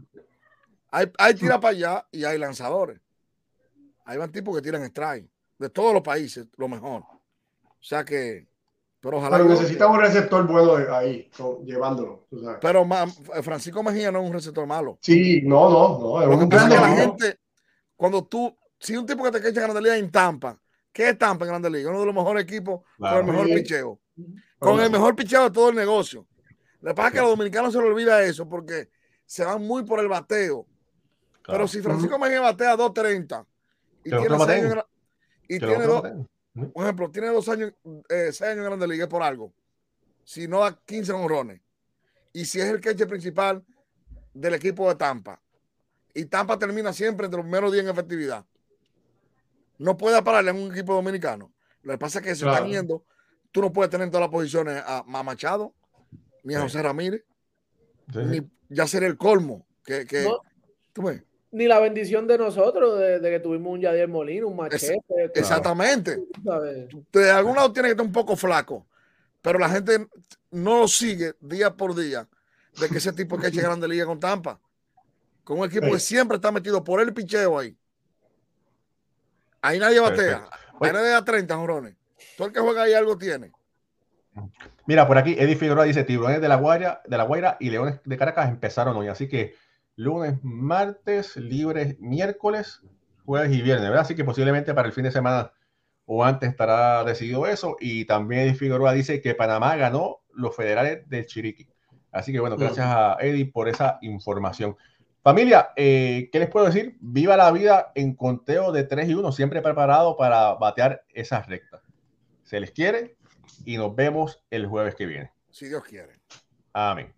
Speaker 3: Hay, hay tira para allá y hay lanzadores. Hay van tipos que tiran strike. De todos los países, lo mejor. O sea que. Pero ojalá.
Speaker 2: Pero necesita un receptor bueno ahí, llevándolo.
Speaker 3: Pero Francisco Mejía no es un receptor malo.
Speaker 2: Sí, no, no, no. Es
Speaker 3: lo que pasa es que la gente, cuando tú, si un tipo que te quecha en Grande Liga en Tampa, ¿qué es Tampa en Grande Liga? Uno de los mejores equipos con el mejor picheo. Con el mejor picheo de todo el negocio. Lo que pasa es que a los dominicanos se les olvida eso porque se van muy por el bateo. Pero si Francisco Mejía batea 2.30 y tiene, años, y tiene dos, por ejemplo, tiene dos años, eh, seis años en Grande Liga por algo. Si no da 15 honrones. Y si es el catcher principal del equipo de Tampa. Y Tampa termina siempre entre los primeros 10 en efectividad. No puede pararle en un equipo dominicano. Lo que pasa es que se están yendo. Tú no puedes tener en todas las posiciones a, Machado, ni a José Ramírez, ni ya sería el colmo. Que, que ¿tú ves?
Speaker 4: Ni la bendición de nosotros de, que tuvimos un Yadier Molino, un machete.
Speaker 3: Exactamente. De algún lado tiene que estar un poco flaco, pero la gente no lo sigue día por día de que ese tipo que eche grande liga con Tampa. Con un equipo que siempre está metido por el picheo ahí. Ahí nadie batea. Ahí nadie da 30 jorones. Todo el que juega ahí algo tiene.
Speaker 1: Mira, por aquí Eddie Figueroa dice tiburones de la Guaira, de la Guaira y Leones de Caracas empezaron hoy. Así que lunes, martes, libres miércoles, jueves y viernes, ¿verdad? Así que posiblemente para el fin de semana o antes estará decidido eso. Y también Figueroa dice que Panamá ganó los federales del Chiriqui. Así que bueno, gracias a Eddie por esa información. Familia, eh, ¿qué les puedo decir? Viva la vida en conteo de 3 y 1, siempre preparado para batear esas rectas. Se les quiere y nos vemos el jueves que viene.
Speaker 3: Si Dios quiere.
Speaker 1: Amén.